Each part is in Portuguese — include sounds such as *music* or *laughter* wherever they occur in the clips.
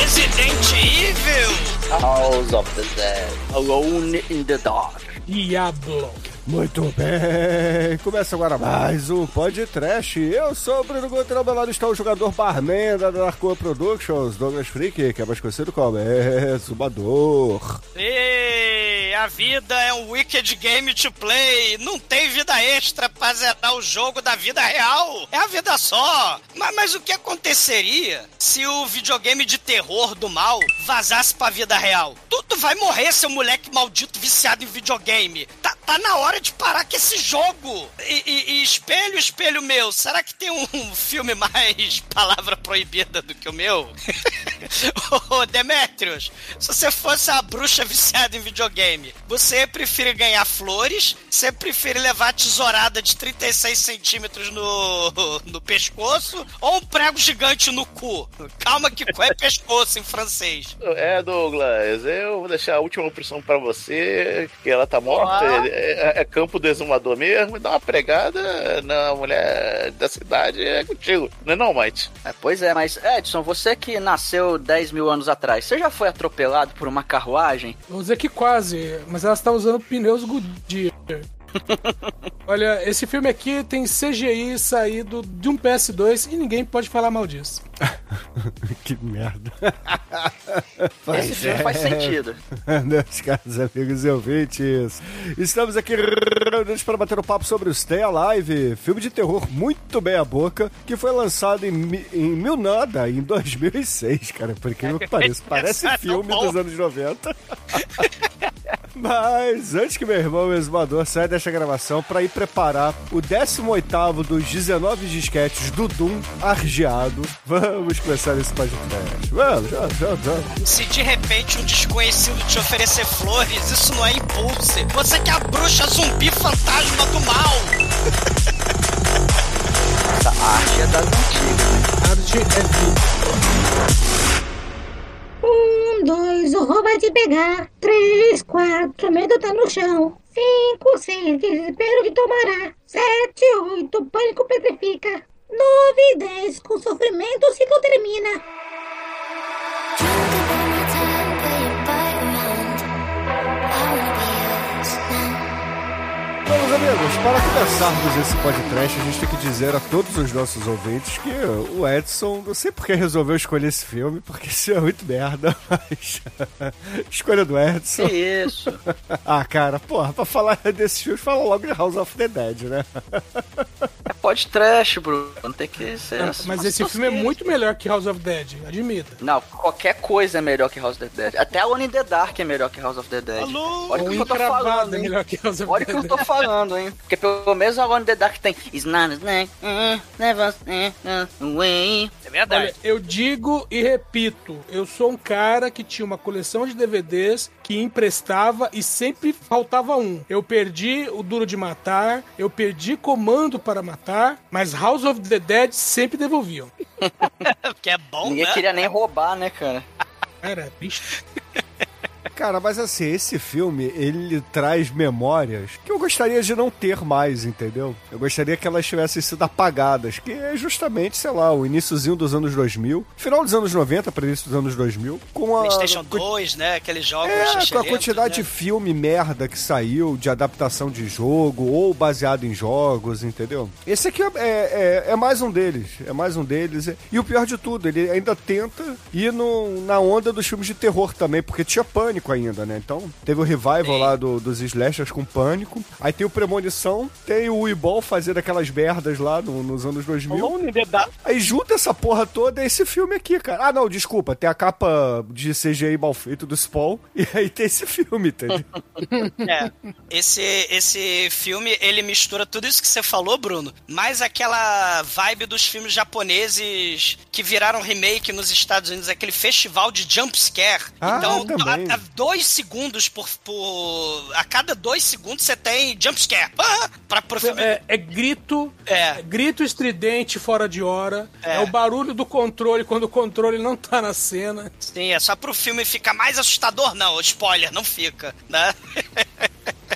Resident Evil. House of the Dead. Alone in the Dark. Diablo. Muito bem, começa agora mais um podcast. Eu sou o Bruno Guter, ao meu lado está o jogador barman da Darko Productions, Douglas Freak, que é mais conhecido como Exumador. Ei, a vida é um wicked game to play. Não tem vida extra pra zerar o jogo da vida real. É a vida só. Mas, mas o que aconteceria se o videogame de terror do mal vazasse pra vida real? Tu, tu vai morrer, seu moleque maldito viciado em videogame. Tá, tá na hora de parar com esse jogo. E, e- e espelho, espelho meu, será que tem um filme mais *laughs* palavra proibida do que o meu? *laughs* Ô, Demetrius, se você fosse a bruxa viciada em videogame, você prefere ganhar flores? Você prefere levar a tesourada de 36 centímetros no, *laughs* no pescoço? Ou um prego gigante no cu? Calma que cu é *laughs* pescoço em francês. É, Douglas, eu vou deixar a última opção pra você, que ela tá morta. Ah. É, é campo do exumador mesmo. Dá uma pregada na mulher da cidade, é contigo. Não é não, Mike? É, pois é, mas Edson, você que nasceu 10 mil anos atrás, você já foi atropelado por uma carruagem? Vou dizer que quase, mas ela está usando pneus Goodyear. Olha, esse filme aqui tem CGI saído de um PS2 e ninguém pode falar mal disso. *laughs* que merda. Esse filme faz sentido. *laughs* Meus caros amigos e ouvintes, estamos aqui reunidos para bater um papo sobre o Stay Alive, filme de terror muito bem a boca, que foi lançado em, em mil nada, em 2006, cara, por incrível que pareça. *laughs* Parece é tão filme dos anos 90. Mas antes que meu irmão, exumador, saia desta gravação para ir preparar o 18º dos 19 disquetes do Doom argeado, vamos começar esse podcast. Vamos, vamos, vamos, vamos. Se de repente um desconhecido te oferecer flores, isso não é impulse. Você que é a bruxa zumbi fantasma do mal. *laughs* Essa arte é das antigas. Arte é vida. Um, dois, o roubo vai te pegar. Três, quatro, medo tá no chão. Cinco, seis, desespero de tomará. Sete, oito, o pânico petrifica. Nove e dez, com sofrimento o ciclo termina. Meus amigos, para começarmos esse podcast, a gente tem que dizer a todos os nossos ouvintes que o Edson, não sei porque resolveu escolher esse filme, porque isso é muito merda, *laughs* mas. *laughs* Escolha do Edson. Que isso? *laughs* Ah, cara, porra, pra falar desse filme, fala logo de House of the Dead, né? É pod trash, Bruno. Não tem que ser. Não, mas esse filme é muito melhor que House of Dead, admita. Não, qualquer coisa é melhor que House of the Dead. Até Alone in the Dark é melhor que House of the Dead. Alô? Olha o que eu tô falando, é hein? melhor que House of Olha o que eu tô falando, hein? Porque pelo menos Alone in the Dark tem It's not né? Never way. É verdade. Olha, eu digo e repito, eu sou um cara que tinha uma coleção de DVDs que emprestava e sempre faltava um. Eu perdi o Duro de Matar, eu perdi Comando para Matar, mas House of the Dead sempre devolviam. *laughs* que é bom, Ninguém né? queria nem roubar, né, cara? Cara, bicho. *laughs* Cara, mas assim, esse filme, ele traz memórias que eu gostaria de não ter mais, entendeu? Eu gostaria que elas tivessem sido apagadas, que é justamente, sei lá, o iníciozinho dos anos 2000, final dos anos 90 para início dos anos 2000, com a... PlayStation com- 2, né? Aqueles jogos É, com a quantidade de né? filme merda que saiu, de adaptação de jogo, ou baseado em jogos, entendeu? Esse aqui é, é, é mais um deles, é mais um deles. E o pior de tudo, ele ainda tenta ir no, na onda dos filmes de terror também, porque tinha Pânico pânico ainda, né? Então, teve o revival Sim. lá do- dos slashers com pânico. Aí tem o Premonição, tem o Weeball fazendo aquelas merdas lá no- nos anos 2000. Alone in the Dark. Aí junta essa porra toda esse filme aqui, cara. Ah, não, desculpa, tem a capa de CGI mal feito do Spawn *laughs* e aí tem esse filme, entendeu? *laughs* É, esse, esse filme, ele mistura tudo isso que você falou, Bruno, mais aquela vibe dos filmes japoneses que viraram remake nos Estados Unidos, aquele festival de jump scare. Ah, então, também. a, a dois segundos por, por... A cada dois segundos você tem jump scare. Ah, pra, filme... É, é grito, É. grito estridente fora de hora. É. É. o barulho do controle quando o controle não tá na cena. Sim, é só pro filme ficar mais assustador, não. Spoiler, não fica, né?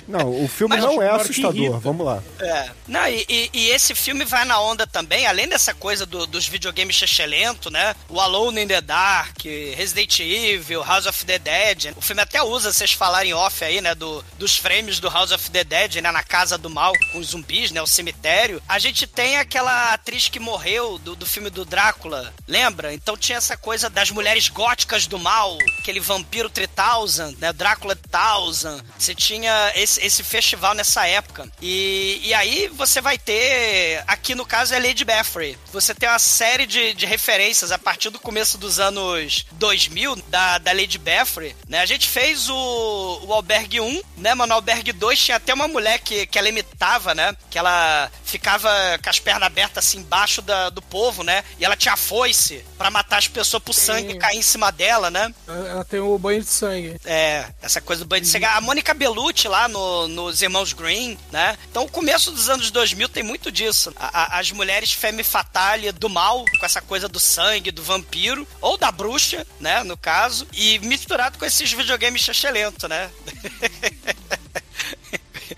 Não, o filme não é assustador, vamos lá. É. Não, e, e- e esse filme vai na onda também, além dessa coisa do- dos videogames chechelento, né? O Alone in the Dark, Resident Evil, House of the Dead. O filme até usa, vocês falarem off aí, né? Do, dos frames do House of the Dead, né? Na casa do mal, com os zumbis, né? O cemitério. A gente tem aquela atriz que morreu do, do filme do Drácula, lembra? Então tinha essa coisa das mulheres góticas do mal, aquele vampiro 3000, né? Drácula 1000. Você tinha esse, esse festival nessa época. E, e aí você vai ter, aqui no caso é Lady Bathory. Você tem uma série de, de referências a partir do começo dos anos 2000 da, da Lady Bathory, né? A gente fez o, o Albergue 1, né? Mas no Albergue 2 tinha até uma mulher que, que ela imitava, né? Que ela ficava com as pernas abertas assim embaixo da, do povo, né? E ela tinha foice pra matar as pessoas pro sangue cair em cima dela, né? Ela tem o banho de sangue. É, essa coisa do banho de sangue. A Mônica Bellucci lá no, nos Irmãos Green, né? Então o começo dos anos 2000 tem muito disso. A- a- as mulheres femme fatale do mal, com essa coisa do sangue, do vampiro, ou da bruxa, né? No caso, e misturado com esses videogames chachelento, né? *laughs*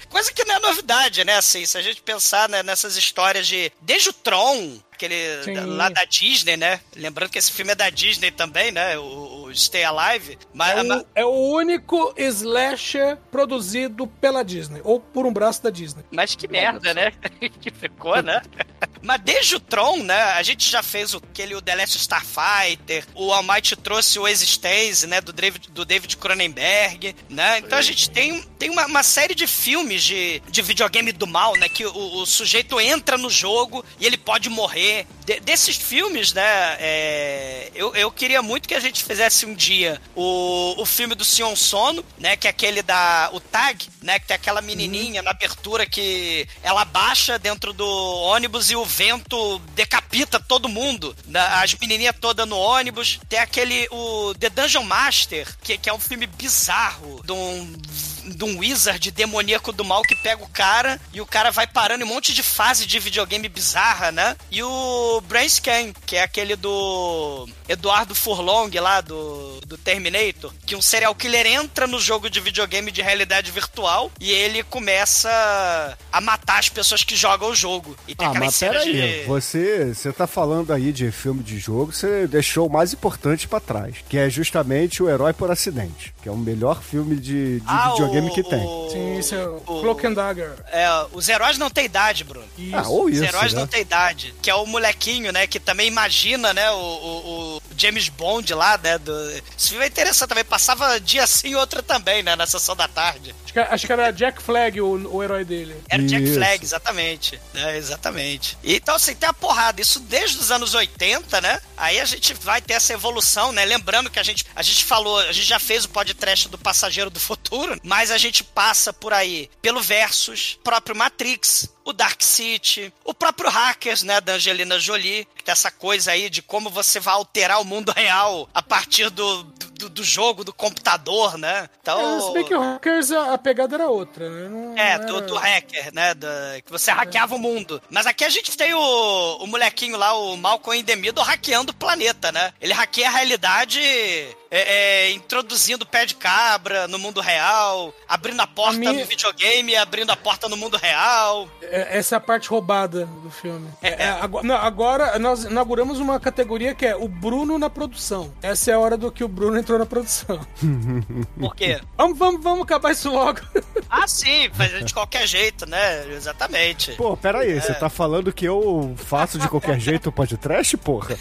Coisa que não é novidade, né? Assim, se a gente pensar né, nessas histórias de. Desde o Tron, aquele Sim. lá da Disney, né? Lembrando que esse filme é da Disney também, né? O, o Stay Alive. Mas, É mas- o, é o único slasher produzido pela Disney, ou por um braço da Disney. Mas que merda, né? *laughs* que ficou, né? Mas desde o Tron, né? A gente já fez o, aquele o The Last Starfighter, o Almighty trouxe o Existence, né? Do David, do David Cronenberg, né? Então a gente tem, tem uma, uma série de filmes de, de videogame do mal, né? Que o, o sujeito entra no jogo e ele pode morrer. De- desses filmes, né? é, eu, eu queria muito que a gente fizesse um dia o, o filme do Sion Sono, né? Que é aquele da. O Tag, né? Que tem aquela menininha na abertura que ela baixa dentro do ônibus e o vento decapita todo mundo. né, As menininhas todas no ônibus. Tem aquele. O The Dungeon Master, que, que é um filme bizarro de um de um wizard demoníaco do mal que pega o cara e o cara vai parando em um monte de fase de videogame bizarra, né? E o Brain Scan, que é aquele do Eduardo Furlong lá do, do Terminator, que um serial killer entra no jogo de videogame de realidade virtual e ele começa a matar as pessoas que jogam o jogo. E tem Ah, mas peraí, de... você, você tá falando aí de filme de jogo, você deixou o mais importante pra trás, que é justamente o Herói por Acidente, que é o melhor filme de, de Ah, videogame o- que tem. o- Sim, isso é o o- Cloak and Dagger. É, os heróis não têm idade, Bruno. Isso. Ah, ou Os isso, heróis né? não têm idade. Que é o molequinho, né? Que também imagina, né? O- o James Bond lá, né? Do... Esse filme é interessante também. Passava dia sim e outro também, né? Na sessão da tarde. Acho que, acho que era Jack Flag o, o herói dele. Era Jack Isso. Flag, exatamente. É, exatamente. Então, assim, tem a porrada. Isso desde os anos 80, né? Aí a gente vai ter essa evolução, né? Lembrando que a gente, a gente falou, a gente já fez o podcast do Passageiro do Futuro, mas a gente passa por aí pelo Versus, próprio Matrix, o Dark City, o próprio Hackers, né, da Angelina Jolie, que tem essa coisa aí de como você vai alterar o mundo *laughs* real a partir do, do, do jogo, do computador, né? Então... É, se bem que o Hackers, a, a pegada era outra, né? Não É, era- do, do hacker, né? da- que você hackeava o mundo. Mas aqui a gente tem o, o molequinho lá, o Malcolm Indemido, hackeando o planeta, né? Ele hackeia a realidade é, é, introduzindo o pé de cabra no mundo real, abrindo a porta A minha- no videogame, abrindo a porta no mundo real. É, Essa é a parte roubada do filme. É, é, agora, não, agora nós inauguramos uma categoria que é o Bruno na produção. Essa é a hora do que o Bruno entrou na produção. *laughs* Por quê? vamos, vamos, vamos acabar isso logo. *laughs* ah, sim, fazer de qualquer jeito, né? Exatamente. Pô, peraí, É. você tá falando que eu faço de qualquer *laughs* jeito o podcast, porra?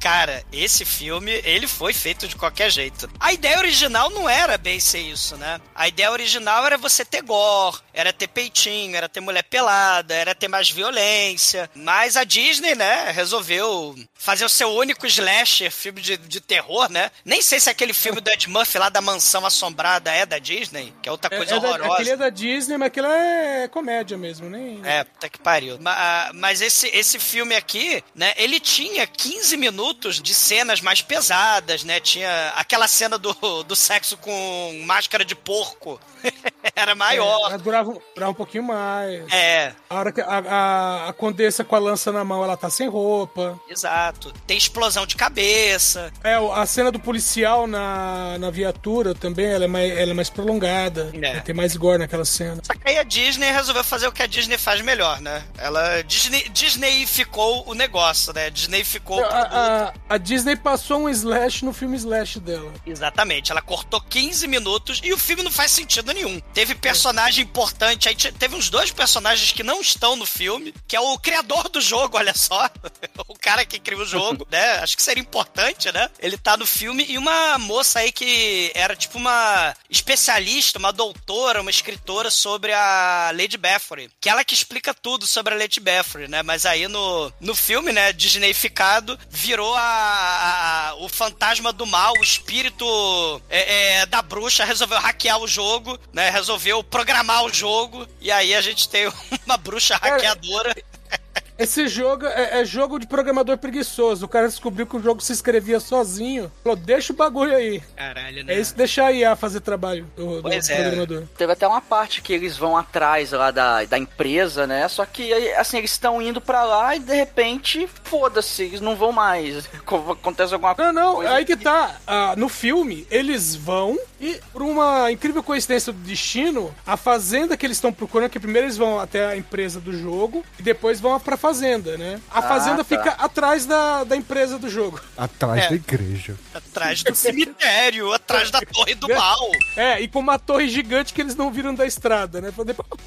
Cara, esse filme, ele foi feito de qualquer jeito. A ideia original não era bem ser isso, né? A ideia original era você ter gore, era ter peitinho, era ter mulher pelada, era ter mais violência. Mas a Disney, né, resolveu fazer o seu único slasher, filme de, de terror, né? Nem sei se aquele filme do Ed Murphy lá da Mansão Assombrada é da Disney, que é outra coisa é, é da, horrorosa. aquele é da Disney, mas aquilo é comédia mesmo, nem. É, puta que pariu. Ma- Mas esse, esse filme aqui, né, ele tinha 15 minutos de cenas mais pesadas, né? Tinha aquela cena do, do sexo com máscara de porco. *laughs* Era É, maior. mas durava, durava um pouquinho mais. É, A hora que a, a, a condessa com a lança na mão, ela tá sem roupa. exato. Tem explosão de cabeça. É, a cena do policial na, na viatura também, ela é mais, ela é mais prolongada. É. Tem mais gore naquela cena. Só que aí a Disney resolveu fazer o que a Disney faz melhor, né? Ela Disney, Disneyficou o negócio, né? Disneyficou o produto. A, a, Disney passou um slash no filme slash dela. Exatamente, ela cortou 15 minutos e o filme não faz sentido nenhum. Teve personagem importante, aí te- teve uns dois personagens que não estão no filme, que é o criador do jogo, olha só. *laughs* o cara que criou o jogo, né? Acho que seria importante, né? Ele tá no filme e uma moça aí que era tipo uma especialista, uma doutora, uma escritora sobre a Lady Bathory, que ela que explica tudo sobre a Lady Bathory, né? Mas aí no, no filme, né, Disneyficado, virou a, a- o fantasma do mal, o espírito é, é, da bruxa resolveu hackear o jogo, né? Resolveu programar o jogo e aí a gente tem *laughs* uma bruxa hackeadora. Esse jogo é, é jogo de programador preguiçoso. O cara descobriu que o jogo se escrevia sozinho. Falou, deixa o bagulho aí. Caralho, né? É isso, deixar a IA fazer trabalho do, do Pois é. programador. Teve até uma parte que eles vão atrás lá da, da empresa, né? Só que, assim, eles estão indo pra lá e de repente, foda-se, eles não vão mais. *laughs* Acontece alguma Não, não, coisa. aí que tá. Ah, no filme, eles vão e, por uma incrível coincidência do destino, a fazenda que eles estão procurando, que primeiro eles vão até a empresa do jogo e depois vão pra fazenda, né? A Ah, fazenda tá. fica atrás da, da empresa do jogo. Atrás É. da igreja. Atrás do cemitério, atrás da torre do mal. É, e com uma torre gigante que eles não viram da estrada, né?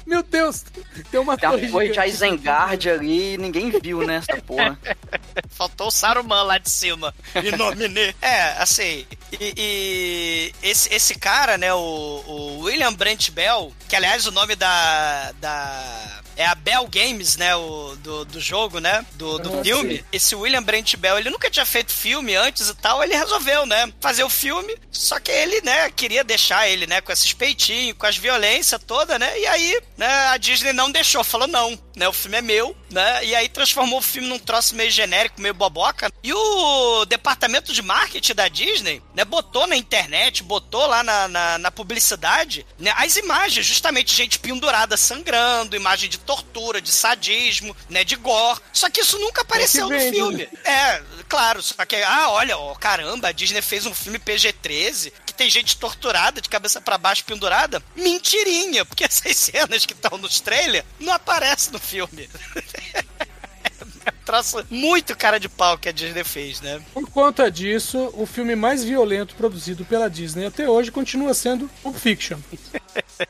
Meu Deus, tem uma Tem torre a torre de. Isengard ali e ninguém viu, né? Essa porra. *laughs* Faltou o Saruman lá de cima. *laughs* Inomine. É, assim. E, e esse, esse cara, né, o, o William Brent Bell, que aliás o nome da. da é a Bell Games, né? O, do, do jogo, né? Do, do Ah, filme. Esse William Brent Bell, ele nunca tinha feito filme antes e tal. Ele resolveu, né? Fazer o filme. Só que ele, né, queria deixar ele, né? Com esses peitinhos, com as violências toda, né? E aí, né, a Disney não deixou. Falou, não, né? O filme é meu, né? E aí transformou o filme num troço meio genérico, meio boboca. E o departamento de marketing da Disney, né? Botou na internet, botou lá na, na, na publicidade, né? As imagens, justamente gente pendurada sangrando, imagem de tortura, de sadismo, né? De gore. Só que isso nunca apareceu no vende, filme. É, claro, só que, ah, olha, ó, caramba, a Disney fez um filme PG-13 que tem gente torturada de cabeça pra baixo pendurada. Mentirinha, porque *laughs* essas cenas que estão nos trailers não aparecem no filme. *laughs* Troço muito cara de pau que a Disney fez, né? Por conta disso, o filme mais violento produzido pela Disney até hoje continua sendo Pulp Fiction.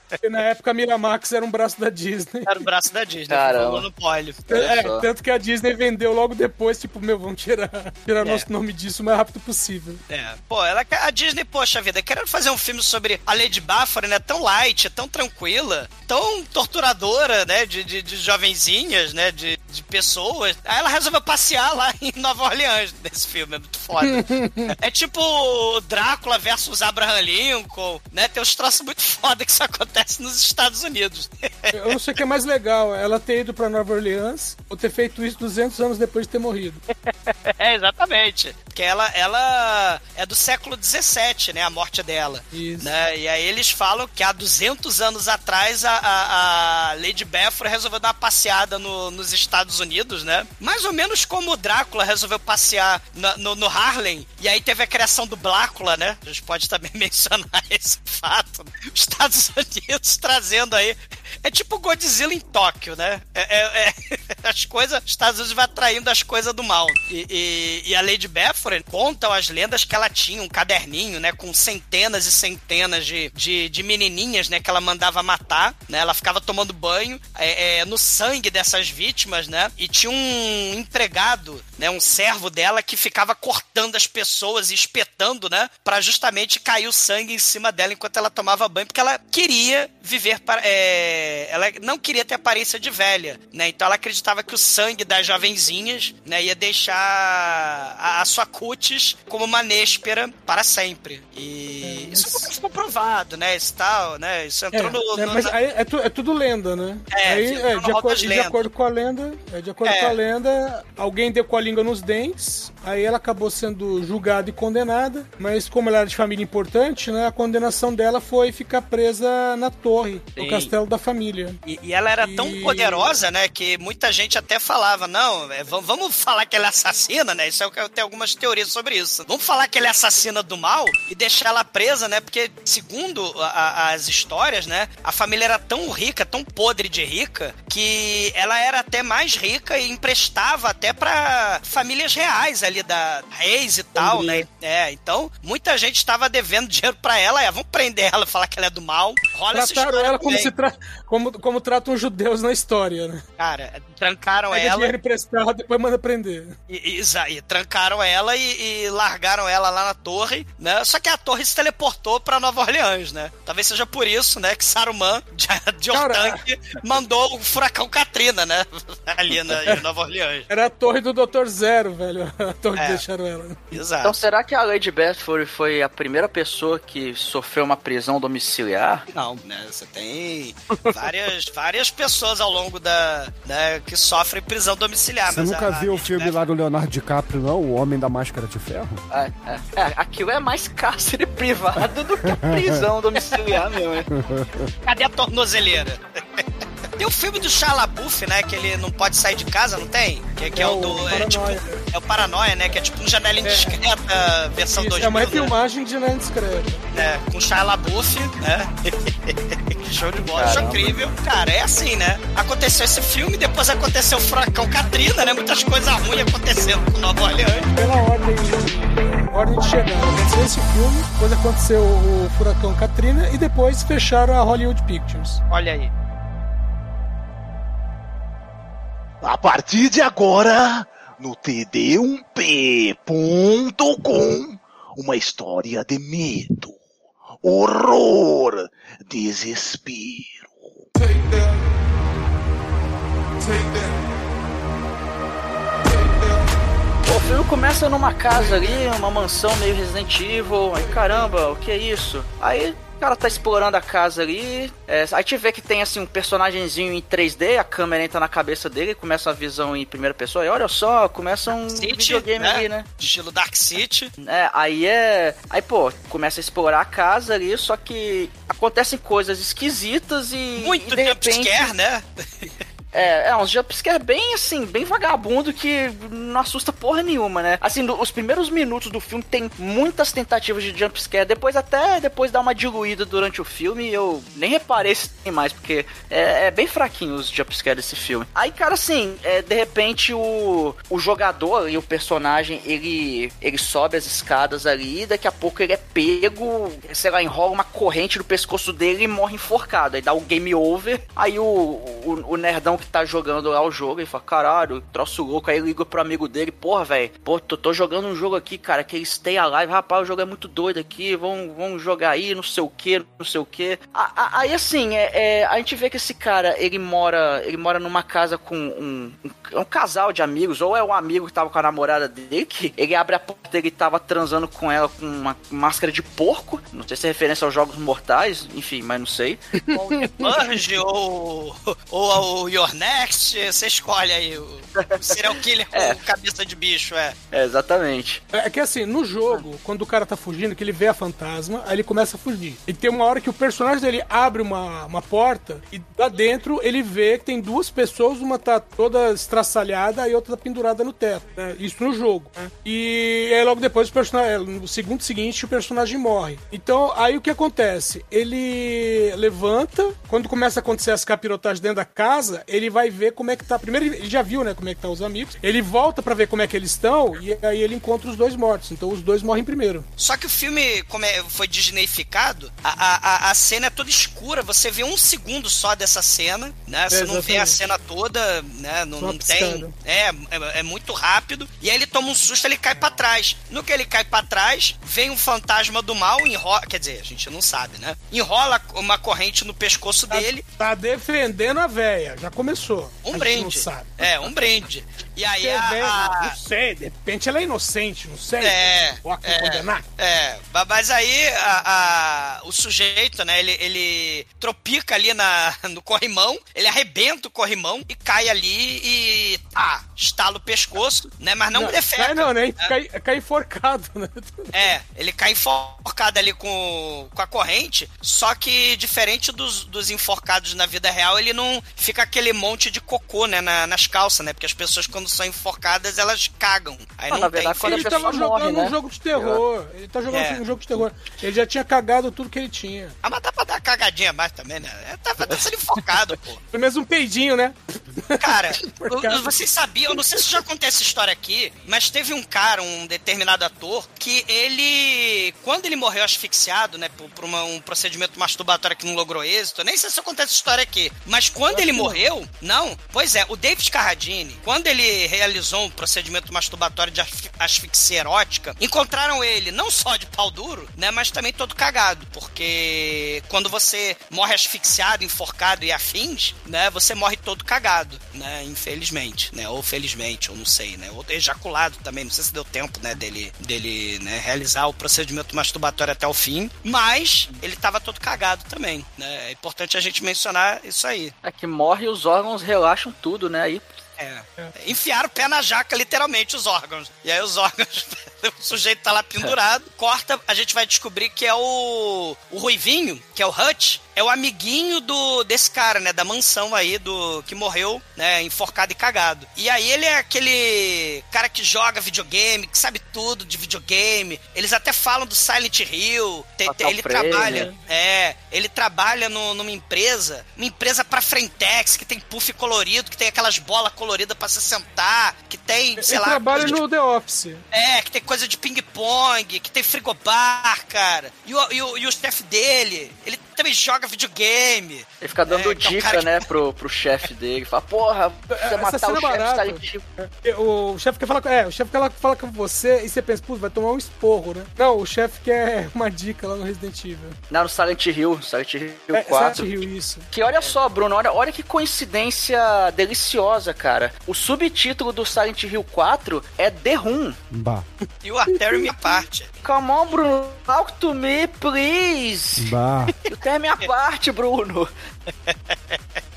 Porque na época a Miramax era um braço da Disney. Era o braço da Disney, Caramba. um monopólio. É, só. tanto que a Disney vendeu logo depois, tipo, meu, vamos tirar, tirar É. nosso nome disso o mais rápido possível. É, pô, ela, a Disney, poxa vida, querendo fazer um filme sobre a Lady Bathory, né? Tão light, tão tranquila, tão torturadora, né? De, de, de jovenzinhas, né? De, de pessoas. Aí ela resolveu passear lá *laughs* em Nova Orleans nesse filme, é muito foda. *laughs* é tipo Drácula versus Abraham Lincoln, né? Tem uns troços muito foda que isso acontece nos Estados Unidos. *laughs* Eu não sei o que é mais legal, ela ter ido pra Nova Orleans ou ter feito isso 200 anos depois de ter morrido. é, exatamente. Porque ela, ela é do século XVII, né? A morte dela. Isso. né? E aí eles falam que há 200 anos atrás a, a, a Lady Bathory resolveu dar uma passeada no- nos Estados Unidos, né? Mais ou menos como o Drácula resolveu passear na- no, no Harlem. E aí teve a criação do Blácula, né? A gente pode também *laughs* mencionar esse fato. Os Estados Unidos *laughs* trazendo aí... É tipo Godzilla em Tóquio, né? É, é- é- *laughs* as coisas, os Estados Unidos vai atraindo as coisas do mal. E, e, e a Lady Bethlehem contam as lendas que ela tinha um caderninho, né, com centenas e centenas de, de, de menininhas, né, que ela mandava matar, né, ela ficava tomando banho é, é, no sangue dessas vítimas, né, e tinha um empregado, né, um servo dela que ficava cortando as pessoas e espetando, né, para justamente cair o sangue em cima dela enquanto ela tomava banho, porque ela queria viver para, é, ela não queria ter aparência de velha, né, então ela acreditava que o sangue das jovenzinhas, né, ia deixar a, a sua cutis como uma néspera para sempre. E É, isso nunca ficou provado, né, isso tal, né, isso entrou É, no... é, no- mas na- é, é tudo lenda, né? É, aí, é, de, acordo, das de acordo com a lenda, é, de acordo É. com a lenda, alguém deu com a língua nos dentes, aí ela acabou sendo julgada e condenada, mas como ela era de família importante, né, a condenação dela foi ficar presa na torre, Sim. no castelo da família. E, e ela era tão E- poderosa, né, que muita gente até falava, não, é, vamos falar que ela é assassina, né, isso é o que eu tenho algumas teorias sobre isso. Vamos falar que ela é assassina do mal e deixar ela presa, né, porque segundo a- as histórias, né, a família era tão rica, tão podre de rica, que ela era até mais rica e emprestava até pra famílias reais ali da reis e tal, né, é, então muita gente estava devendo dinheiro pra ela, é, vamos prender ela, falar que ela é do mal, rola Trataram ela como, se tra... como, como tratam os judeus na história, né? Cara, trancaram Pega ela dinheiro emprestado, depois manda prender. e, e, e trancaram ela e, e largaram ela lá na torre, né? Só que a torre se teleportou pra Nova Orleans, né? Talvez seja por isso, né, que Saruman *laughs* de, de Ortanque mandou o furacão Katrina, né? *laughs* Ali na, em Nova Orleans. Era a torre do Dr. Zero, velho. A torre É. que deixaram ela. Exato. Então será que a Lady Bedford foi a primeira pessoa que sofreu uma prisão domiciliar? Não, né? Você tem várias, várias pessoas ao longo da. Né, que sofrem prisão domiciliar. Você mas nunca viu o filme lá do Leonardo DiCaprio, não? O Homem da Máscara de Ferro? É, é, é, aquilo é mais cárcere privado do que prisão domiciliar, meu. Cadê a tornozeleira? Tem o filme do LaBeouf, né? Que ele não pode sair de casa, não tem? Que, que é, É o o do. É, tipo, é o Paranoia, né? Que é tipo um janelinha É. discreta, versão Isso, 2000, é uma né? refilmagem de Nan Discreto. É, com Shia LaBeouf, né? *laughs* Show de bola, Caramba. incrível. Cara, é assim, né? Aconteceu esse filme, depois aconteceu o Furacão Katrina, né? Muitas coisas ruins acontecendo com Nova Orleans. Pela ordem, ordem de chegada. Aconteceu esse filme, depois aconteceu o Furacão Katrina e depois fecharam a Hollywood Pictures. Olha aí. A partir de agora, no td1p.com, uma história de medo, horror, desespero. O filme começa numa casa ali, uma mansão meio Resident Evil. Aí caramba, o que é isso? Aí cara tá explorando a casa ali. é, aí te vê que tem assim um personagemzinho em 3D, a câmera entra na cabeça dele, começa a visão em primeira pessoa. E olha só, começa um City, videogame né? ali, né? Estilo Dark City. É, aí é. Aí, pô, começa a explorar a casa ali, só que acontecem coisas esquisitas e. Muito e de repente, jumpscare, né? É, é uns jumpscare bem assim, bem vagabundo que não assusta porra nenhuma, né? Assim, os primeiros minutos do filme tem muitas tentativas de jumpscare, depois até depois dá uma diluída durante o filme eu nem reparei se tem mais, porque é, é bem fraquinho os jumpscares desse filme. Aí, cara, assim, é, de repente o, o jogador e o personagem, ele, ele sobe as escadas ali e daqui a pouco ele é pego, sei lá, enrola uma corrente no pescoço dele e morre enforcado. Aí dá o game over, aí o, o, o nerdão que tá jogando lá o jogo, ele fala, caralho, troço louco. Aí liga pro amigo dele, porra, velho, pô, tô, tô jogando um jogo aqui, cara, que ele stay alive, rapaz, o jogo é muito doido aqui, vamos, vamos jogar aí, não sei o que, não sei o que. Aí assim, é, é, a gente vê que esse cara, ele mora, ele mora numa casa com um, um, um casal de amigos, ou é um amigo que tava com a namorada dele, que ele abre a porta, ele tava transando com ela com uma máscara de porco, não sei se é referência aos jogos mortais, enfim, mas não sei. *laughs* ou Purge, ou, ou o Your Next, você escolhe aí. O serial killer com *laughs* É. cabeça de bicho, é. É, exatamente. É que assim, no jogo, quando o cara tá fugindo, que ele vê a fantasma, aí ele começa a fugir. E tem uma hora que o personagem dele abre uma, uma porta e lá dentro ele vê que tem duas pessoas, uma tá toda estraçalhada e outra tá pendurada no teto. né? Isso no jogo. né? E aí logo depois o personagem, no segundo seguinte, o personagem morre. Então aí o que acontece? Ele levanta, quando começa a acontecer as capirotagens dentro da casa, ele vai ver como é que tá. Primeiro ele já viu, né, como é que tá os amigos. Ele volta pra ver como é que eles estão e aí ele encontra os dois mortos. Então os dois morrem primeiro. Só que o filme, como é- foi disneyficado, a, a, a- cena é toda escura. Você vê um segundo só dessa cena, né? Você não vê a cena toda, né? Não, não tem. É, é, é muito rápido. E aí ele toma um susto, ele cai pra trás. No que ele cai pra trás, vem um fantasma do mal, enrola. Quer dizer, a gente não sabe, né? Enrola uma corrente no pescoço Tá, dele. tá defendendo a véia. Já começou. Um brinde. Não sabe. É, um brinde. E aí a- a, Não sei, de repente ela é inocente, não sei. É, Ou a é, condenar. é, mas aí a- a- o sujeito, né, ele, ele tropica ali na, *laughs* no corrimão, ele arrebenta o corrimão e cai ali e, ah, estala o pescoço, né, mas não, defeca. Cai não, né? né? Cai, cai enforcado, né? *laughs* É, ele cai enforcado ali com, com a corrente, só que diferente dos, dos enforcados na vida real, ele não fica aquele monte de cocô, né, na- nas calças, né, porque as pessoas quando são enforcadas, elas cagam. Aí Ah, não na tem verdade, quando Ele tava morre, jogando né? um jogo de terror. Ele tá jogando É. um jogo de terror. Ele já tinha cagado tudo que ele tinha. Ah, mas dá pra dar cagadinha mais também, né? É, Tá, tá sendo enforcado, pô. Pelo menos um peidinho, né? Cara, *laughs* vocês sabiam, eu não sei se já contei essa história aqui, mas teve um cara, um determinado ator, que ele, quando ele morreu asfixiado, né, por, por uma- um procedimento masturbatório que não logrou êxito, eu nem sei se eu contei essa história aqui, mas quando ele morreu, não, pois é, o David Carradine, quando ele realizou um procedimento masturbatório de asfi- asfixia erótica, encontraram ele não só de pau duro, né, mas também todo cagado, porque quando você morre asfixiado, enforcado e afins, né, você morre todo cagado, né, infelizmente, né, ou felizmente, ou não sei, né, ou ejaculado também, não sei se deu tempo, né, dele, dele, né, realizar o procedimento masturbatório até o fim, mas ele tava todo cagado também, né, é importante a gente mencionar isso aí. É que morre os órgãos relaxam tudo, né? Aí É. Enfiaram o pé na jaca, literalmente, os órgãos. E aí os órgãos, *laughs* o sujeito tá lá pendurado, corta, a gente vai descobrir que é o, o Ruivinho, que é o Hutch, é o amiguinho do desse cara, né, da mansão aí, do que morreu, né, enforcado e cagado. E aí ele é aquele cara que joga videogame, que sabe tudo de videogame. Eles até falam do Silent Hill, tem- tem- ele Frame, trabalha... né? É, ele trabalha no- numa empresa, uma empresa pra Frentex, que tem puff colorido, que tem aquelas bolas coloridas pra se sentar, que tem, sei ele lá, trabalha coisa de- no The Office. é, que tem coisa de ping-pong, que tem frigobar, cara. E o, e, o, e o chefe dele, ele também joga videogame. ele fica dando É, é dica, cara que- né, pro, pro chefe dele. Fala, porra, você Essa matar cena o é chefe Hill. O chefe quer falar com. É, o chefe quer falar com você e você pensa, putz, vai tomar um esporro, né? Não, o chefe quer *laughs* uma dica lá no Resident Evil. Não, no Silent Hill, Silent Hill É, 4. Silent Hill, isso. Que olha só, Bruno, olha, olha que coincidência deliciosa, cara. O subtítulo do Silent Hill 4 é The Room. Bah, E o Artério me parte. Come on, Bruno. Talk to me, please. bah. Eu tenho a minha parte, Bruno. *laughs*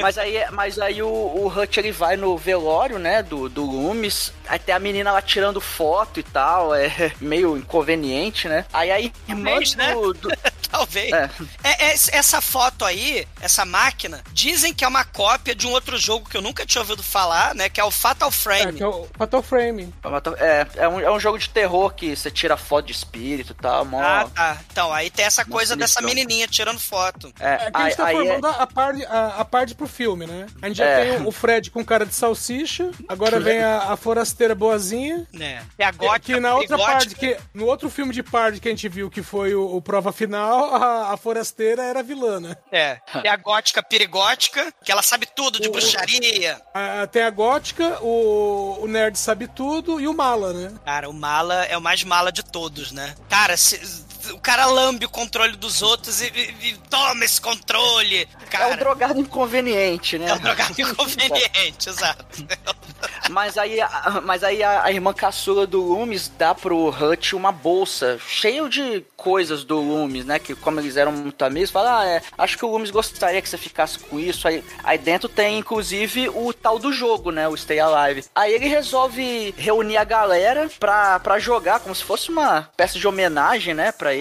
Mas aí, mas aí o, o Hutch ele vai no velório, né, do, do Loomis. Aí tem a menina lá tirando foto e tal. É *laughs* meio inconveniente, né? Aí a irmã Talvez, né? do, do- *laughs* Talvez. É. É, é, essa foto aí, essa máquina, dizem que é uma cópia de um outro jogo que eu nunca tinha ouvido falar, né? Que é o Fatal É, Frame. que é o Fatal Frame. É, é um, é um jogo de terror que você tira foto de espírito e tal. Mó... Ah, tá. Então, aí tem essa coisa dessa menininha tirando foto. É, É que a aí, gente tá aí é- formando a, parte, a, a parte pro filme, né? A gente já É. tem o Fred com cara de salsicha, agora vem a, a forasteira boazinha. Né? É a Que, gótica, que na outra parte, que, no outro filme de parte que a gente viu, que foi o, o Prova Final, a, a forasteira era a vilã, né? É. Tem a gótica perigótica, que ela sabe tudo de bruxaria. A- tem a gótica, o, o nerd sabe tudo e o mala, né? Cara, o mala é o mais mala de todos, né? Cara, se- o cara lambe o controle dos outros e, e- e toma esse controle. é Cara, um drogado inconveniente, né? é um drogado inconveniente, *laughs* exato. Mas aí, a- mas aí a, a irmã caçula do Loomis dá pro Hutch uma bolsa cheia de coisas do Loomis, né? Que como eles eram muito amigos, fala, ah, é, acho que o Loomis gostaria que você ficasse com isso. Aí, aí dentro tem, inclusive, o tal do jogo, né? O Stay Alive. Aí ele resolve reunir a galera pra, pra jogar, como se fosse uma peça de homenagem, né? Pra ele.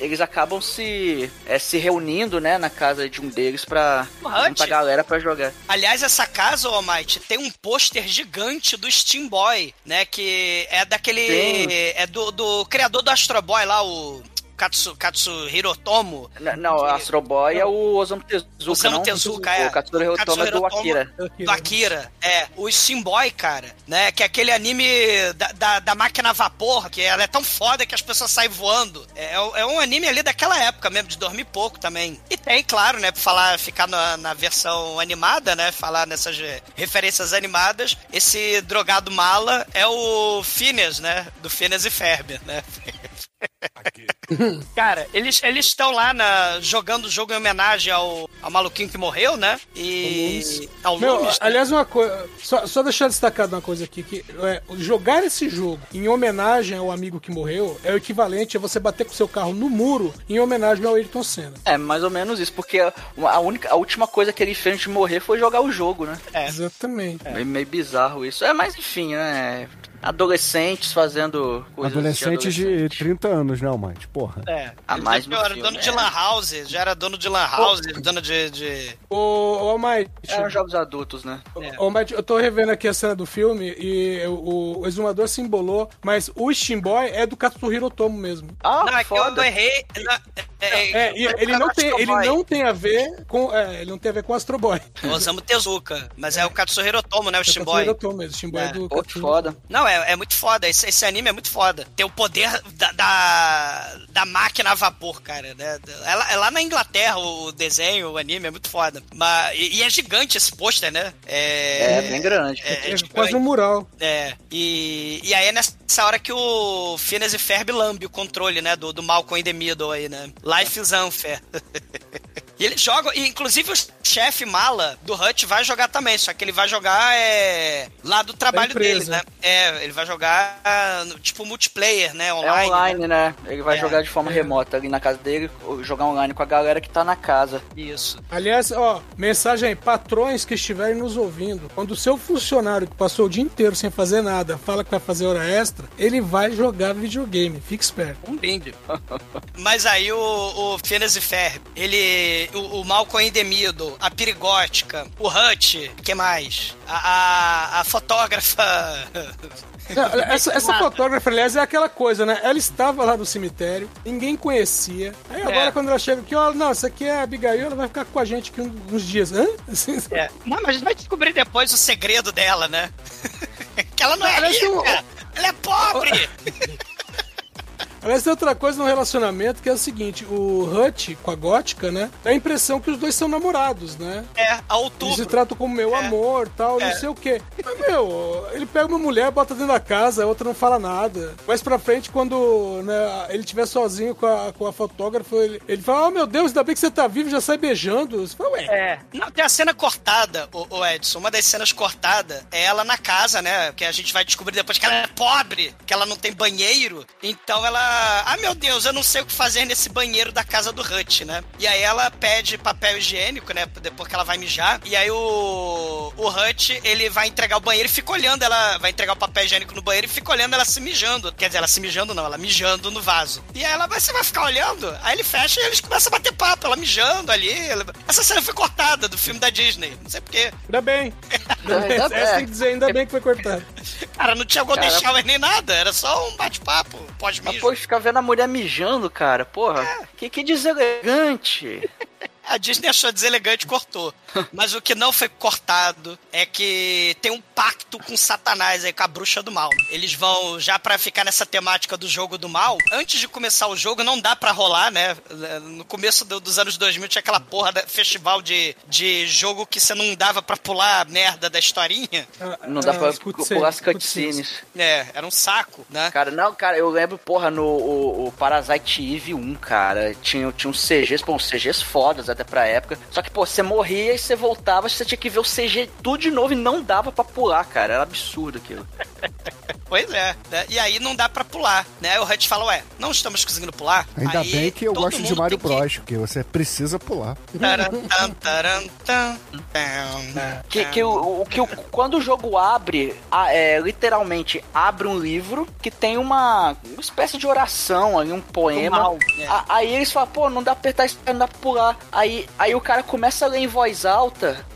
Eles acabam se, é, se reunindo, né? Na casa de um deles pra juntar a galera pra jogar. Aliás, essa casa, ô Might, tem um pôster gigante do Steam Boy, né? Que é daquele. Sim. É do, do criador do Astro Boy lá, o. Katsu, Katsuhiro Otomo. N- Não, o Astro Boy é o Osamu Tezuka, Osamu não? Tezuka, é. O Katsuro Otomo é do Katsuro Akira. Do Akira, é. O Steam Boy, cara, né? Que é aquele anime da, da, da máquina a vapor, que ela é tão foda que as pessoas saem voando. É, é um anime ali daquela época mesmo, de dormir pouco também. E tem, claro, né? Pra falar, ficar na, na versão animada, né? Falar nessas referências animadas. Esse drogado mala é o Phineas, né? Do Phineas e Ferb, né? *laughs* *laughs* Cara, eles eles estão lá na, jogando o jogo em homenagem ao, ao maluquinho que morreu, né? E. Ao Meu, Loomis, né? aliás, uma coisa. Só, só deixar destacado uma coisa aqui: que é, jogar esse jogo em homenagem ao amigo que morreu é o equivalente a você bater com seu carro no muro em homenagem ao Ayrton Senna. É, mais ou menos isso, porque a, a única, a última coisa que ele fez antes de morrer foi jogar o jogo, né? É. Exatamente. Meio, meio bizarro isso. É, mas enfim, né? Adolescentes fazendo coisas Adolescentes de adolescente. 30 anos, né, Almighty? Porra. É. A Ele mais já no era dono de é. Lan House, já era dono de Lan House, dono de. de... Ô, ô Almighty, Eram jogos adultos, né? ô, Almighty, eu tô revendo aqui a cena do filme e o, o exumador se embolou, mas o Steam Boy é do Katsuhiro Otomo mesmo. Ah, não, é que eu foda. errei. não, É, É, e ele não tem, ele não tem a ver com, é, ele não tem a ver com Astro Boy. Osamu Tezuka, mas é o Katsuhiro Otomo, né? O Steam Boy. Katsuhiro Otomo mesmo, Steam Boy É, é do Pô, foda. Não, é, é muito foda. Esse, esse anime é muito foda. Tem o poder da, da, da máquina a vapor, cara. Né? É, lá, é lá na Inglaterra o desenho, o anime, é muito foda. Mas, e, e é gigante esse pôster, né? É, É, bem grande. é, É gigante. quase um mural. É, e, e aí é nessa hora que o Phineas e Ferb lambe o controle, né, do, do Malcolm in the Middle aí, né? Life is unfair. *laughs* e ele joga, e inclusive o chefe mala do Hut vai jogar também, só que ele vai jogar é, lá do trabalho dele, né? É, ele vai jogar tipo multiplayer, né, É online. online, né? Ele vai É, jogar de forma remota ali na casa dele, jogar online com a galera que tá na casa. Isso. Aliás, ó, mensagem aí, patrões que estiverem nos ouvindo, quando o seu funcionário que passou o dia inteiro sem fazer nada fala que vai fazer hora extra, ele vai jogar videogame, fique esperto. Um brinde. Mas aí o, o Phineas e Ferb, ele. O, o Malcolm Middle, a Perigótica, o Hut, que mais? A, a, a fotógrafa. *laughs* Essa, essa fotógrafa, aliás, é aquela coisa, né? Ela estava lá no cemitério, ninguém conhecia. Aí agora, É. quando ela chega aqui, ó, não, essa aqui é a Abigail, ela vai ficar com a gente aqui uns dias. Hã? Assim, É. Não, mas a gente vai descobrir depois o segredo dela, né? *laughs* que ela não é rica, ela é pobre. *laughs* Aliás, tem outra coisa no relacionamento que é o seguinte: o Hut com a gótica, né? Dá a impressão que os dois são namorados, né? É, a Eles se tratam como meu É. amor tal, É. não sei o quê. Mas, meu, ele pega uma mulher, bota dentro da casa, a outra não fala nada. Mais pra frente, quando né, ele estiver sozinho com a, com a fotógrafa, ele, ele fala: Oh meu Deus, ainda bem que você tá vivo, já sai beijando. Você fala, ué. É. Não, tem a cena cortada, o, o Edson. Uma das cenas cortadas é ela na casa, né? Que a gente vai descobrir depois que ela é pobre, que ela não tem banheiro. Então ela. Ah, meu Deus, eu não sei o que fazer nesse banheiro da casa do Hut, né? E aí ela pede papel higiênico, né? Depois que ela vai mijar. E aí o. O Hut, ele vai entregar o banheiro e fica olhando ela. Vai entregar o papel higiênico no banheiro e fica olhando ela se mijando. Quer dizer, ela se mijando não, ela mijando no vaso. E aí ela vai, você vai ficar olhando? Aí ele fecha e eles começam a bater papo, ela mijando ali. ela- Essa cena foi cortada do filme da Disney. Não sei porquê. Ainda bem. *laughs* Ainda bem. tem que dizer, ainda bem que foi cortado. Cara, não tinha Golden Cara- Shower nem nada, era só um bate-papo, pós-mijo. Ficar vendo a mulher mijando, cara, porra. Que, que deselegante. *laughs* A Disney achou deselegante e cortou. *laughs* Mas o que não foi cortado é que tem um pacto com Satanás aí, com a bruxa do mal. Eles vão, já pra ficar nessa temática do jogo do mal, antes de começar o jogo, não dá pra rolar, né? No começo do- dos anos 2000 tinha aquela porra da festival de, de jogo que você não dava pra pular a merda da historinha. Não dá Ah, pra cutscenes, pular as cutscenes. cutscenes. É, era um saco, né? Cara, não, cara, eu lembro, porra, no o, o Parasite Eve 1, cara, tinha, tinha uns CGs, pô, uns CGs fodas até pra época. Só que, pô, você morria e você voltava, você tinha que ver o CG tudo de novo e não dava pra pular, cara. Era absurdo aquilo. *laughs* Pois é, né? E aí não dá pra pular, né? O Hut fala, ué, não estamos conseguindo pular? Ainda Aí bem que eu gosto de Mario tem que- Bros, porque você precisa pular. Que, que, o, que o, quando o jogo abre, a- é, literalmente abre um livro que tem uma, uma espécie de oração ali, um poema. mal, é. A- aí eles falam, pô, não dá pra apertar isso, não dá pra pular. Aí, aí o cara começa a ler em voz alta,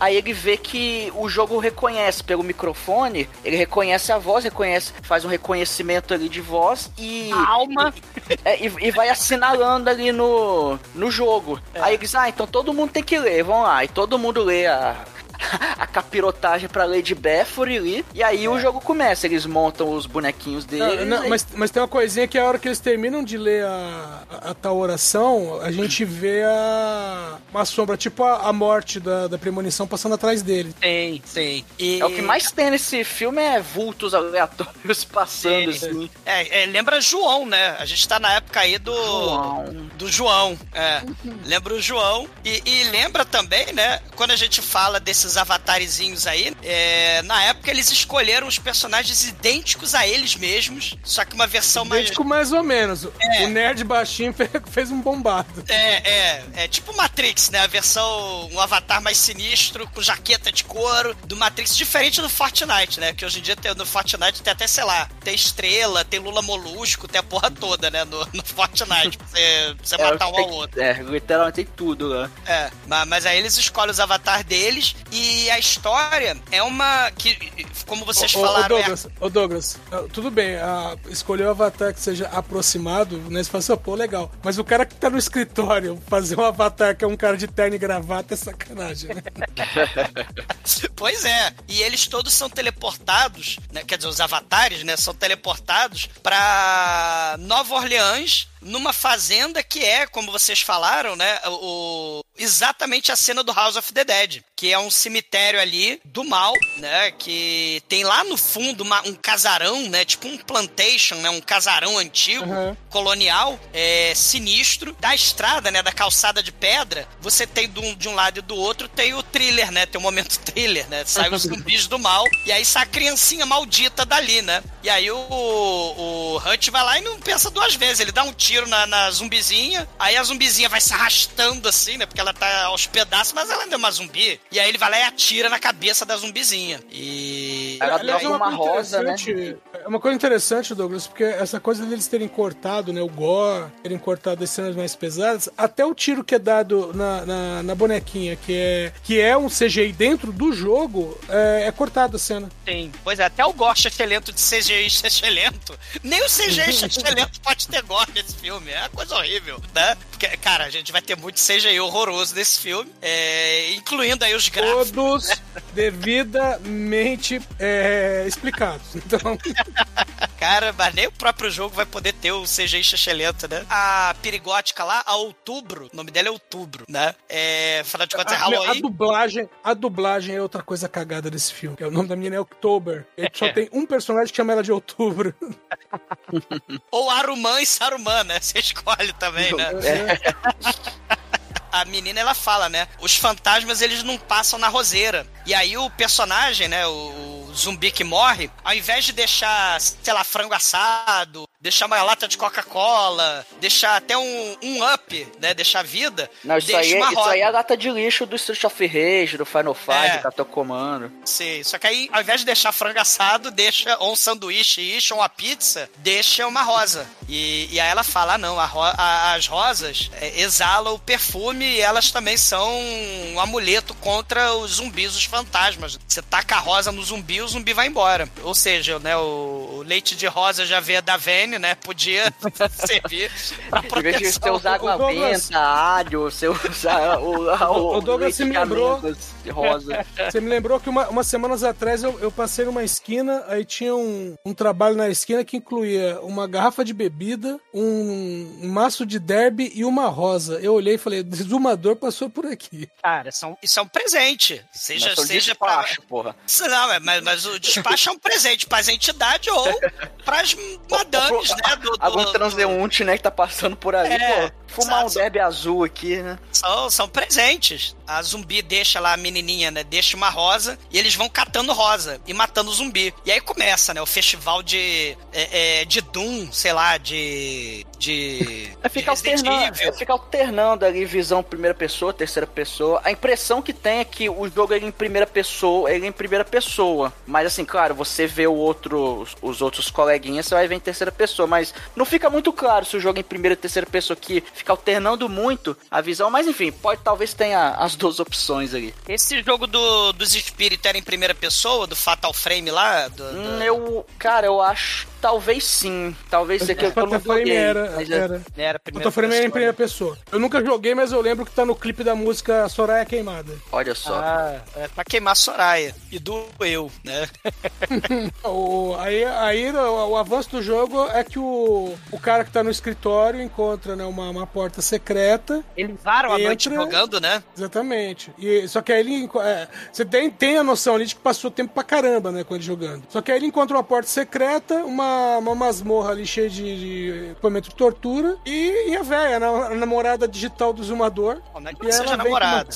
aí ele vê que o jogo reconhece pelo microfone, ele reconhece a voz reconhece, faz um reconhecimento ali de voz e. Alma. É, e, e vai assinalando ali no, no jogo. Aí eles, ah, então todo mundo tem que ler, vamos lá. E todo mundo lê a, *laughs* a capirotagem pra Lady Bathory ali. E aí o jogo começa, eles montam os bonequinhos deles. Não, não, aí- mas, mas tem uma coisinha que a hora que eles terminam de ler a, a, a tal oração, a gente vê a, uma sombra, tipo a, a morte da, da premonição passando atrás dele. Sim, sim. E... É o que mais tem nesse filme é vultos aleatórios *laughs* passando, Sim. assim. É, é, lembra João, né? A gente tá na época aí do. João. Do João. É. Lembra o João. E, e lembra também, né? Quando a gente fala desses avatarezinhos aí, é, na época eles escolheram os personagens idênticos a eles mesmos, só que uma versão mais. Idêntico mais ou menos. É. O nerd baixinho *laughs* fe- fez um bombado. É, é, é tipo Matrix, né? A versão, um avatar mais sinistro, com jaqueta de couro, do Matrix, diferente do Fortnite, né? Que hoje em dia tem, no Fortnite tem até, sei lá, tem estrela, tem Lula Molusco, tem a porra toda, né? No, no Fortnite, pra você, pra você É, matar um tem- ao outro. É, literalmente tem tudo lá. É, ma- mas aí eles escolhem os avatares deles e a história é uma que, como vocês Ô, ô, falaram, é Douglas, ô Douglas, ah, tudo bem, ah, escolher o avatar que seja aproximado, né? Você fala assim, "Ah, pô, legal. Mas o cara que tá no escritório *laughs* fazer um avatar que é um cara de terno e gravata é sacanagem, né? *laughs* Pois é, e eles todos são teleportados, né, quer dizer, os avatares, né, são teleportados pra Nova Orleans, numa fazenda que é, como vocês falaram, né, o, exatamente a cena do House of the Dead, que é um cemitério ali do mal, né, que tem lá no fundo uma- um casarão, né, tipo um plantation, né, um casarão antigo, Uhum. colonial, é, sinistro. Da estrada, né, da calçada de pedra, você tem de um, de um lado e do outro, tem o thriller, né, tem o momento thriller, né, sai os *laughs* zumbis do mal, e aí sai a criancinha maldita dali, né. E aí o, o Hunt vai lá e não pensa duas vezes, ele dá um tiro na, na zumbizinha, aí a zumbizinha vai se arrastando assim, né, porque ela tá aos pedaços, mas ela ainda é uma zumbi. E aí ele vai lá e atira na cabeça da zumbizinha. E... Ela Aliás, droga uma rosa, né? É uma coisa interessante, Douglas, porque essa coisa deles terem cortado, né, o gore, terem cortado as cenas mais pesadas, até o tiro que é dado na, na, na bonequinha, que é, que é um CGI dentro do jogo, é, é cortado a cena. Sim, pois é, até o gore excelente de CGI excelente. Nem o CGI excelente *laughs* pode ter gore nesse filme. É uma coisa horrível, né? Porque, cara, a gente vai ter muito CGI horroroso nesse filme, é, incluindo aí os gráficos. Todos devidamente é, explicados. Então, *laughs* Cara, mas nem o próprio jogo vai poder ter o CGI excelente, né? A perigótica lá, a Outubro, o nome dela é Outubro, né? É, afinal de contas, é a, a Halloween. dublagem, a dublagem é outra coisa cagada desse filme. O nome da menina é October. Ele só tem um personagem que chama ela de Outubro. *laughs* Ou Aruman e Saruman, né? Você escolhe também, né? a menina ela fala, né? Os fantasmas eles não passam na roseira. E aí o personagem, né? O zumbi que morre, ao invés de deixar, sei lá, frango assado, deixar uma lata de Coca-Cola, deixar até um, um up, né? Deixar vida, Não, isso deixa aí, é, isso roda. aí é a lata de lixo do Street of Rage, do Final Fight, É. do Capitão Comando. Sim, só que aí, ao invés de deixar frango assado, deixa ou um sanduíche isso, ou uma pizza, deixa uma rosa. E, e aí ela fala, ah, não, a ro- a- as rosas é, exalam o perfume e elas também são um amuleto contra os zumbis, os fantasmas. Você taca a rosa no zumbi, o zumbi vai embora. Ou seja, né, o, o leite de rosa já veio da Vene, né, podia *laughs* servir pra Em vez de você proteção. usar água o Douglas- benta, alho, você usa o, *laughs* o, O Douglas leite se me de lembrou. de rosa. *laughs* Você me lembrou que uma, umas semanas atrás eu, eu passei numa esquina, aí tinha um, um trabalho na esquina que incluía uma garrafa de bebida, um, um maço de derby e uma rosa. Eu olhei e falei, desumador passou por aqui. Cara, são, isso é um presente. Seja, Mas seja pra, despacho, porra. Isso Não, é, mas, mas o despacho é um presente para as entidades ou para as *laughs* madames, né? Do, do- Algum transeunte, né, que tá passando por ali, É, pô. Fumar um exato. derby azul aqui, né? são, são presentes. A zumbi deixa lá a menininha, né? Deixa uma rosa e eles vão catando rosa e matando o zumbi. E aí começa, né? O festival de. É, é, de Doom, sei lá, de. De. *laughs* É ficar de alternando, é ficar alternando ali visão primeira pessoa, terceira pessoa. A impressão que tem é que o jogo é em primeira pessoa, ele é em primeira pessoa. Mas assim, claro, você vê o outro, os, os outros coleguinhas, você vai ver em terceira pessoa, mas não fica muito claro se o jogo é em primeira e terceira pessoa que fica alternando muito a visão, mas enfim, pode talvez tenha as duas opções ali. Esse jogo do, dos espíritos era em primeira pessoa, do Fatal Frame lá? Do, do- Hum, eu, cara, eu acho, talvez sim, talvez seja que eu, eu não joguei, era, mas é- era. Era a primeira Frame era em pessoa, primeira pessoa. Eu nunca joguei, mas eu lembro que tá no clipe da música Soraya Queimada. olha só. Ah, é pra queimar Soraya. E do eu, né? *laughs* O, aí aí o, o avanço do jogo é que o, o cara que tá no escritório encontra né, uma, uma porta secreta. Eles varam a noite jogando, né? Exatamente. E, só que aí ele. é, você tem, tem a noção ali de que passou tempo pra caramba, né, com ele jogando. Só que aí ele encontra uma porta secreta, uma, uma masmorra ali cheia de, de equipamento de tortura e, e a velha, a namorada digital do zumador. Não é que E ela vem, namorada.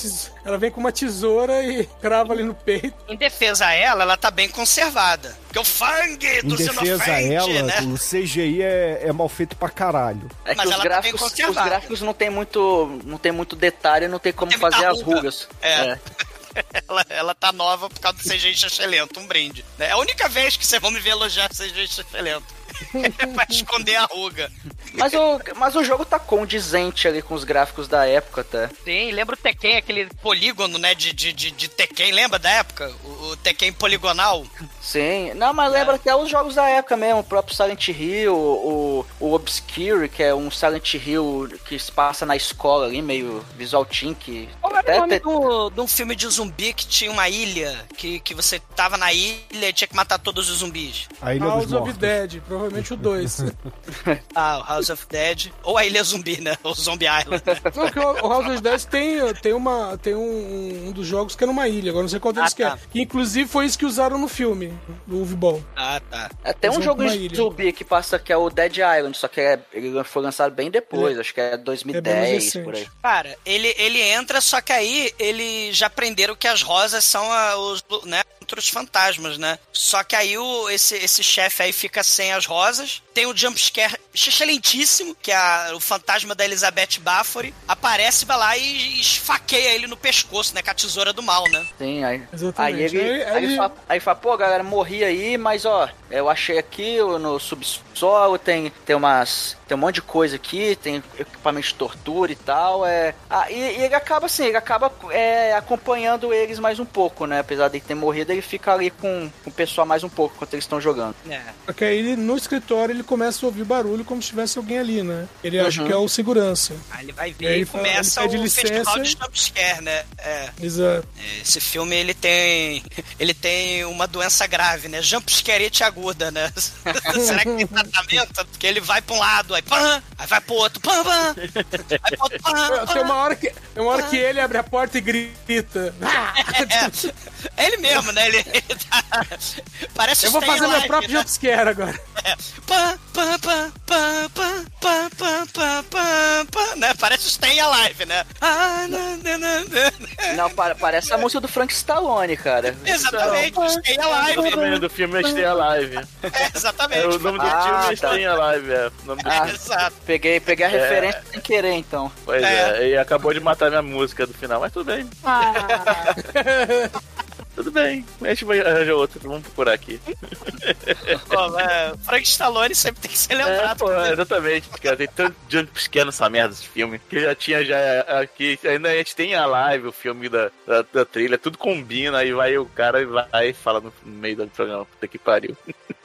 ela vem com uma tesoura e crava ali no peito. Em defesa a ela, ela tá bem conservada. Porque o fangue Em do defesa a Xenofrente, ela, né? o CGI é, é mal feito pra caralho. É que Mas os ela tá bem gráficos, os conservada. gráficos não tem muito, não tem muito detalhe, não tem como tem fazer as ruga. rugas. É. *laughs* Ela, ela tá nova por causa do CGI Xexelento, um brinde. É a única vez que vocês vão me ver elogiar CGI Xexelento. pra esconder a ruga. Mas o, mas o jogo tá condizente ali com os gráficos da época, tá? Sim, lembra o Tekken, aquele polígono, né, de, de, de, de Tekken, lembra da época? O, o Tekken poligonal? Sim. Não, mas lembra até os jogos da época mesmo, o próprio Silent Hill, o, o Obscure, que é um Silent Hill que se passa na escola ali, meio visual teen, que Qual era até o nome te- do, de um filme de zumbi que tinha uma ilha, que, que você tava na ilha e tinha que matar todos os zumbis? A Ilha House dos of. Dead, provavelmente o 2. *laughs* Ah, o House of Dead. Ou a Ilha Zumbi, né? O Zombie Island. Não, o o House of Dead tem, tem, uma, tem um, um dos jogos que é numa ilha, agora não sei qual deles Ah, que é. tá. Que inclusive foi isso que usaram no filme, do Uwe Ball. Ah, tá. É, tem um Eles vão jogo de zumbi que passa que é o Dead Island, só que é- ele foi lançado bem depois, acho que é É bem 2010, recente. por aí. Cara, ele, ele entra, só que aí ele já aprenderam que as rosas são a- os, né, contra os fantasmas, né? Só que aí o, esse, esse chefe aí fica sem as rosas. Tem o jumpscare excelentíssimo, que é a- o fantasma da Elizabeth Bathory. Aparece, vai lá e esfaqueia ele no pescoço, né? Com a tesoura do mal, né? Sim, aí, Exatamente. aí ele, Aí- aí, aí- ele fala, aí fala, pô, galera, morri aí, mas ó, eu achei aqui no subsolo, tem, tem umas. Tem um monte de coisa aqui, tem equipamento de tortura e tal. É, ah, e, e ele acaba assim, ele acaba é, acompanhando eles mais um pouco, né? Apesar de ter morrido, ele fica ali com, com o pessoal mais um pouco enquanto eles estão jogando. É. Porque aí ele, no escritório ele começa a ouvir barulho como se tivesse alguém ali, né? Ele acha Uhum. que é o segurança. Aí ele vai E ver e, fala- começa ele pede o festival licença. de jumpscare, né? É. Exato. Esse filme ele tem ele tem uma doença grave, né? Jumpscarete aguda, né? *laughs* Será que tem tratamento? Porque ele vai pra um lado, aí pã, aí vai pro outro, pã, pã, aí pro outro, pã, Tem uma pã. hora que, tem uma hora que ele abre a porta e grita. "Ah!" É, é ele mesmo, né? Ele, ele tá... Parece Eu vou fazer meu Alive, próprio né? jumpscare agora. É. Pã, pã, pã, pã, pã, pã, pã, pã, pã, pã, né? Parece o Stay Alive, né? Ah, na, na. Não, pa- parece a música do Frank Stallone, cara. Exatamente, o Stay O Alive. nome do filme é Stay Alive. É, exatamente. É, o nome do Ah, filme é tá. Stay Alive. É. O nome do... Ah. Exato. Peguei, peguei a referência sem querer, então. Pois é. e acabou de matar minha música do final, mas tudo bem. Tudo bem, a gente vai arranjar outro, vamos procurar aqui. *laughs* Pô, é, Frank Stallone sempre tem que ser É, lembrado. pô, exatamente, cara. Tem tanto jumpscare nessa merda desse filme. Que já tinha já aqui. Ainda a gente tem a live, o filme da, da, da trilha, tudo combina, aí vai o cara e vai e fala no meio do programa. Puta que pariu. *laughs*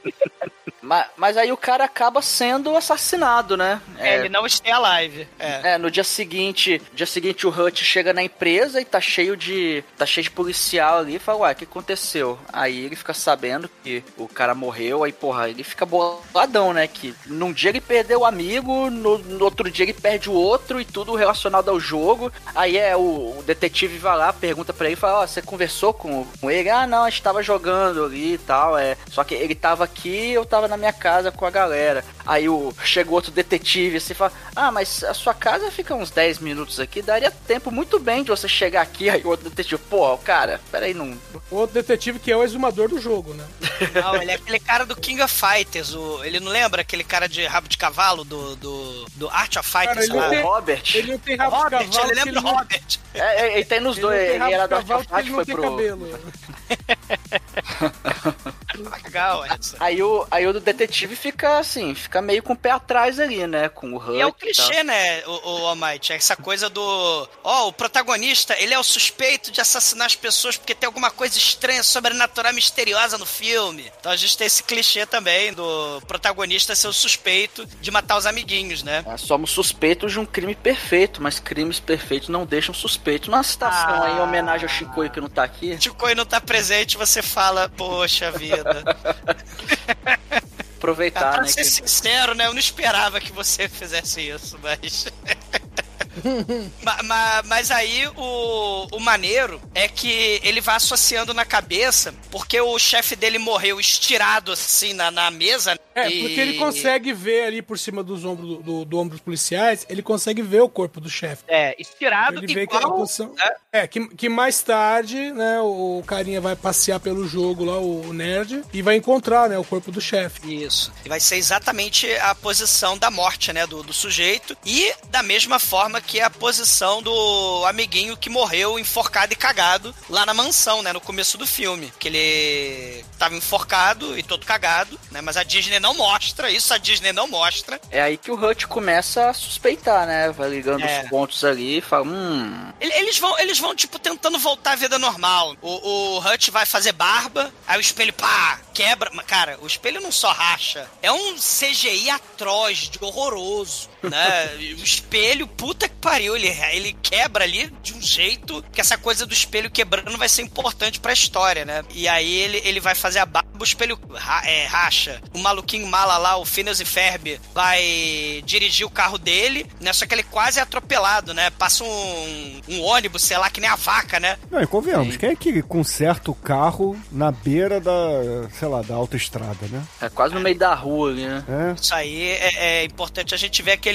Mas, mas aí o cara acaba sendo assassinado, né? É, ele não Stay Alive. É. É, no dia seguinte, dia seguinte o Hutch chega na empresa e tá cheio de tá cheio de policial ali e fala, uai, o que aconteceu? Aí ele fica sabendo que o cara morreu, aí porra, ele fica boladão, né? Que num dia ele perdeu o amigo, no, no outro dia ele perde o outro e tudo relacionado ao jogo. Aí é o, o detetive vai lá, pergunta pra ele, e fala, ó, você conversou com, com ele? Ah, não, a gente tava jogando ali e tal, é. Só que ele tava aqui, eu tava na minha casa com a galera. Aí o chega outro detetive assim e fala: Ah, mas a sua casa fica uns 10 minutos aqui, daria tempo muito bem de você chegar aqui. *laughs* Aí o outro detetive, pô, cara, peraí, não. O outro detetive que é o exumador do jogo, né? *laughs* Não, ele é aquele cara do King of Fighters. O, ele não lembra aquele cara de rabo de cavalo do, do, do Art of Cara, Fighters? ele lá? tem- Robert. Ele não tem rabo Robert, de cavalo. ele lembra o não- Robert. É, é, ele tem nos Ele dois, tem ele era do Art cavalo of porque Fight, ele foi pro. cabelo. Legal. Aí o, aí o detetive fica assim, fica meio com o pé atrás ali, né? Com o Huck E é o clichê, né, o, o Almighty? Essa coisa do. Ó, o protagonista, ele é o suspeito de assassinar as pessoas porque tem alguma coisa estranha, sobrenatural, misteriosa no filme. Então a gente tem esse clichê também do protagonista ser o suspeito de matar os amiguinhos, né? É, somos suspeitos de um crime perfeito, mas crimes perfeitos não deixam Numa citação Ah. aí, em homenagem ao Chicoio que não tá aqui, Chicoi não tá presente, você fala, poxa vida. *laughs* aproveitar, pra né? ser que- sincero, né? Eu não esperava que você fizesse isso, mas. *laughs* Ma- ma- mas aí o, o maneiro é que ele vai associando na cabeça, porque o chefe dele morreu estirado assim na, na mesa. É, e- porque ele consegue ver ali por cima dos ombros do, do, do ombro dos policiais, ele consegue ver o corpo do chefe. É, estirado Ele vê que igual. posição. É, que, que mais tarde, né, o carinha vai passear pelo jogo lá, o nerd, e vai encontrar, né, o corpo do chefe. Isso. E vai ser exatamente a posição da morte, né, do, do sujeito. E da mesma forma que a posição do amiguinho que morreu enforcado e cagado lá na mansão, né, no começo do filme. Que ele tava enforcado e todo cagado, né, mas a Disney não mostra, isso a Disney não mostra. É aí que o Hutch começa a suspeitar, né? Vai ligando É. os pontos ali e fala, hum, Ele- Eles vão, eles vão, tipo, tentando voltar à vida normal. O, o Hutch vai fazer barba, aí o espelho, pá, quebra. Cara, o espelho não só racha. É um CGI atroz, de horroroso, né? O espelho, puta que pariu, ele, ele quebra ali de um jeito que essa coisa do espelho quebrando vai ser importante pra história, né? E aí ele, ele vai fazer a barba, o espelho ra- é, racha. O maluquinho mala lá, o Phineas e Ferb, vai dirigir o carro dele, né? Só que ele quase é atropelado, né? Passa um, um ônibus, sei lá, que nem a vaca, né? Não, e convenhamos, quem é que conserta o carro na beira da, sei lá, da autoestrada, né? é quase no meio da rua ali, né? É. Isso aí é, é importante a gente ver aquele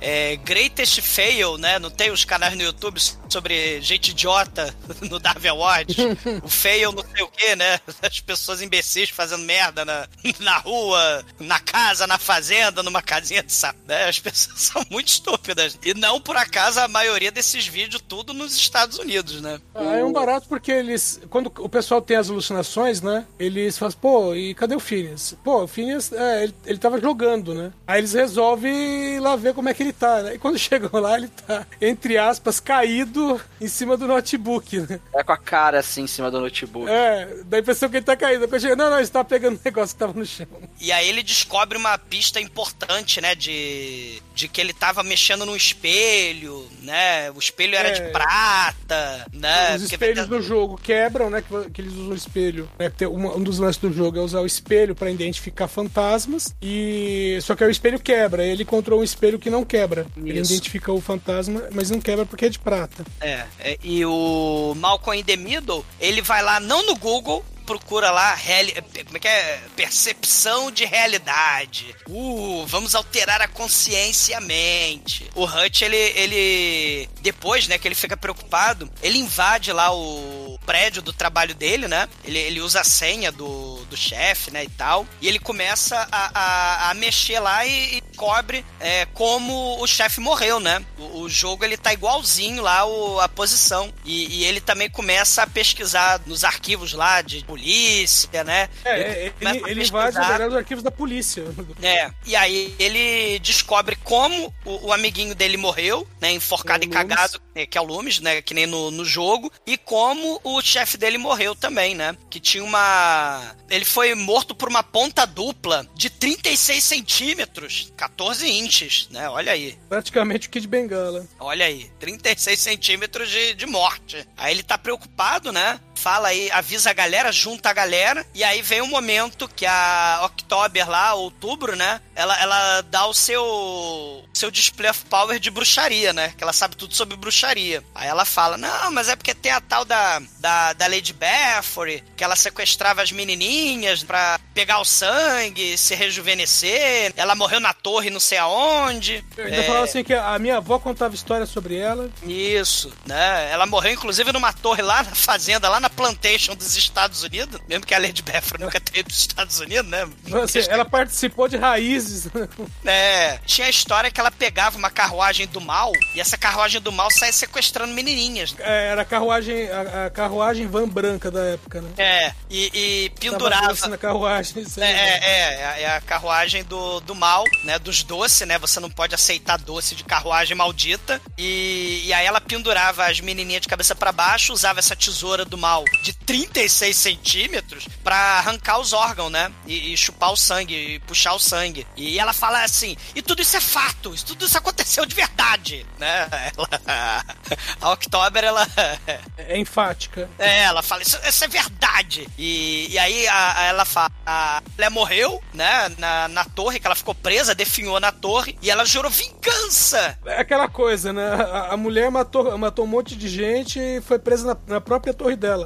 é, Greatest Fail, né? Não tem os canais no YouTube sobre gente idiota *laughs* no Darwin Awards? o fail não sei o que, né? As pessoas imbecis fazendo merda na, na rua, na casa, na fazenda, numa casinha de sapo. Né? As pessoas *laughs* são muito estúpidas. E não por acaso a maioria desses vídeos tudo nos Estados Unidos, né? Ah, é um barato porque eles. Quando o pessoal tem as alucinações, né? Eles falam, pô, e cadê o Phineas? Pô, o Phineas, é, ele, ele tava jogando, né? Aí eles resolvem ir lá ver como é que ele tá, né? E quando *laughs* chegam lá, ele tá, entre aspas, caído em cima do notebook, né? É com a cara assim em cima do notebook. É, dá a impressão que ele tá caído. Quando chega, não, não, ele tá pegando um negócio que tava no chão. E aí ele descobre uma pista importante, né? De, de que ele tava mexendo num espelho, né? O espelho era É. de prata, né? Os Porque- espelhos do jogo quebram, né? Que, que eles usam o espelho. Né? Uma- um dos lances do jogo é usar o espelho pra identificar fantasmas. E só que aí o espelho quebra. Ele encontrou um espelho que não quebra. Ele Isso. identifica o fantasma, mas não quebra porque é de prata. É, é, e o Malcolm in the Middle, ele vai lá, não no Google, procura lá, reali- como é que é? Percepção de realidade. Uh, vamos alterar a consciência e a mente. O Hutch, ele, ele, depois, né, que ele fica preocupado, ele invade lá o prédio do trabalho dele, né? Ele, ele usa a senha do, do chefe, né, e tal. E ele começa a, a, a mexer lá e, e cobre é, como o chefe morreu, né? O, o jogo, ele tá igualzinho lá o, a posição. E, e ele também começa a pesquisar nos arquivos lá de polícia, né? É, ele, a ele os arquivos da polícia. *laughs* É, e aí ele descobre como o, o amiguinho dele morreu, né, enforcado É e cagado, é, que é o Loomis, né, que nem no, no jogo, e como o chefe dele morreu também, né, que tinha uma... Ele foi morto por uma ponta dupla de 36 centímetros, 14 inches, né, olha aí. Praticamente o Kid Bengala. Olha aí, 36 centímetros de, de morte. Aí ele tá preocupado, né? Fala aí, avisa a galera, junta a galera. E aí vem um momento que a October lá, outubro, né? Ela, ela dá o seu seu display of power de bruxaria, né? Que ela sabe tudo sobre bruxaria. Aí ela fala, não, mas é porque tem a tal da, da, da Lady Bathory, que ela sequestrava as menininhas pra pegar o sangue, se rejuvenescer. Ela morreu na torre não sei aonde. Eu ainda É, falava assim que a minha avó contava história sobre ela. isso, né? Ela morreu, inclusive, numa torre lá na fazenda, lá na plantation dos Estados Unidos, mesmo que a Lady Bethra nunca tenha ido dos Estados Unidos, né? Assim, ela participou de raízes. né? *laughs* É, tinha a história que ela pegava uma carruagem do mal e essa carruagem do mal saía sequestrando menininhas. É, era a carruagem, a, a carruagem van branca da época, né? É, e, e pendurava. na carruagem. isso É, né? é, é, é a carruagem do, do mal, né? Dos doces, né? Você não pode aceitar doce de carruagem maldita. E, e aí ela pendurava as menininhas de cabeça pra baixo, usava essa tesoura do mal de 36 centímetros pra arrancar os órgãos, né? E, e chupar o sangue, e puxar o sangue. E ela fala assim: e tudo isso é fato, isso, tudo isso aconteceu de verdade, né? Ela, *laughs* a October, ela. É enfática. É, ela fala, isso, isso é verdade. E, e aí a, a- ela fala, a mulher morreu, né, na, na torre, que ela ficou presa, definhou na torre, e ela jurou vingança. É aquela coisa, né? A, a mulher matou, matou um monte de gente e foi presa na, na própria torre dela.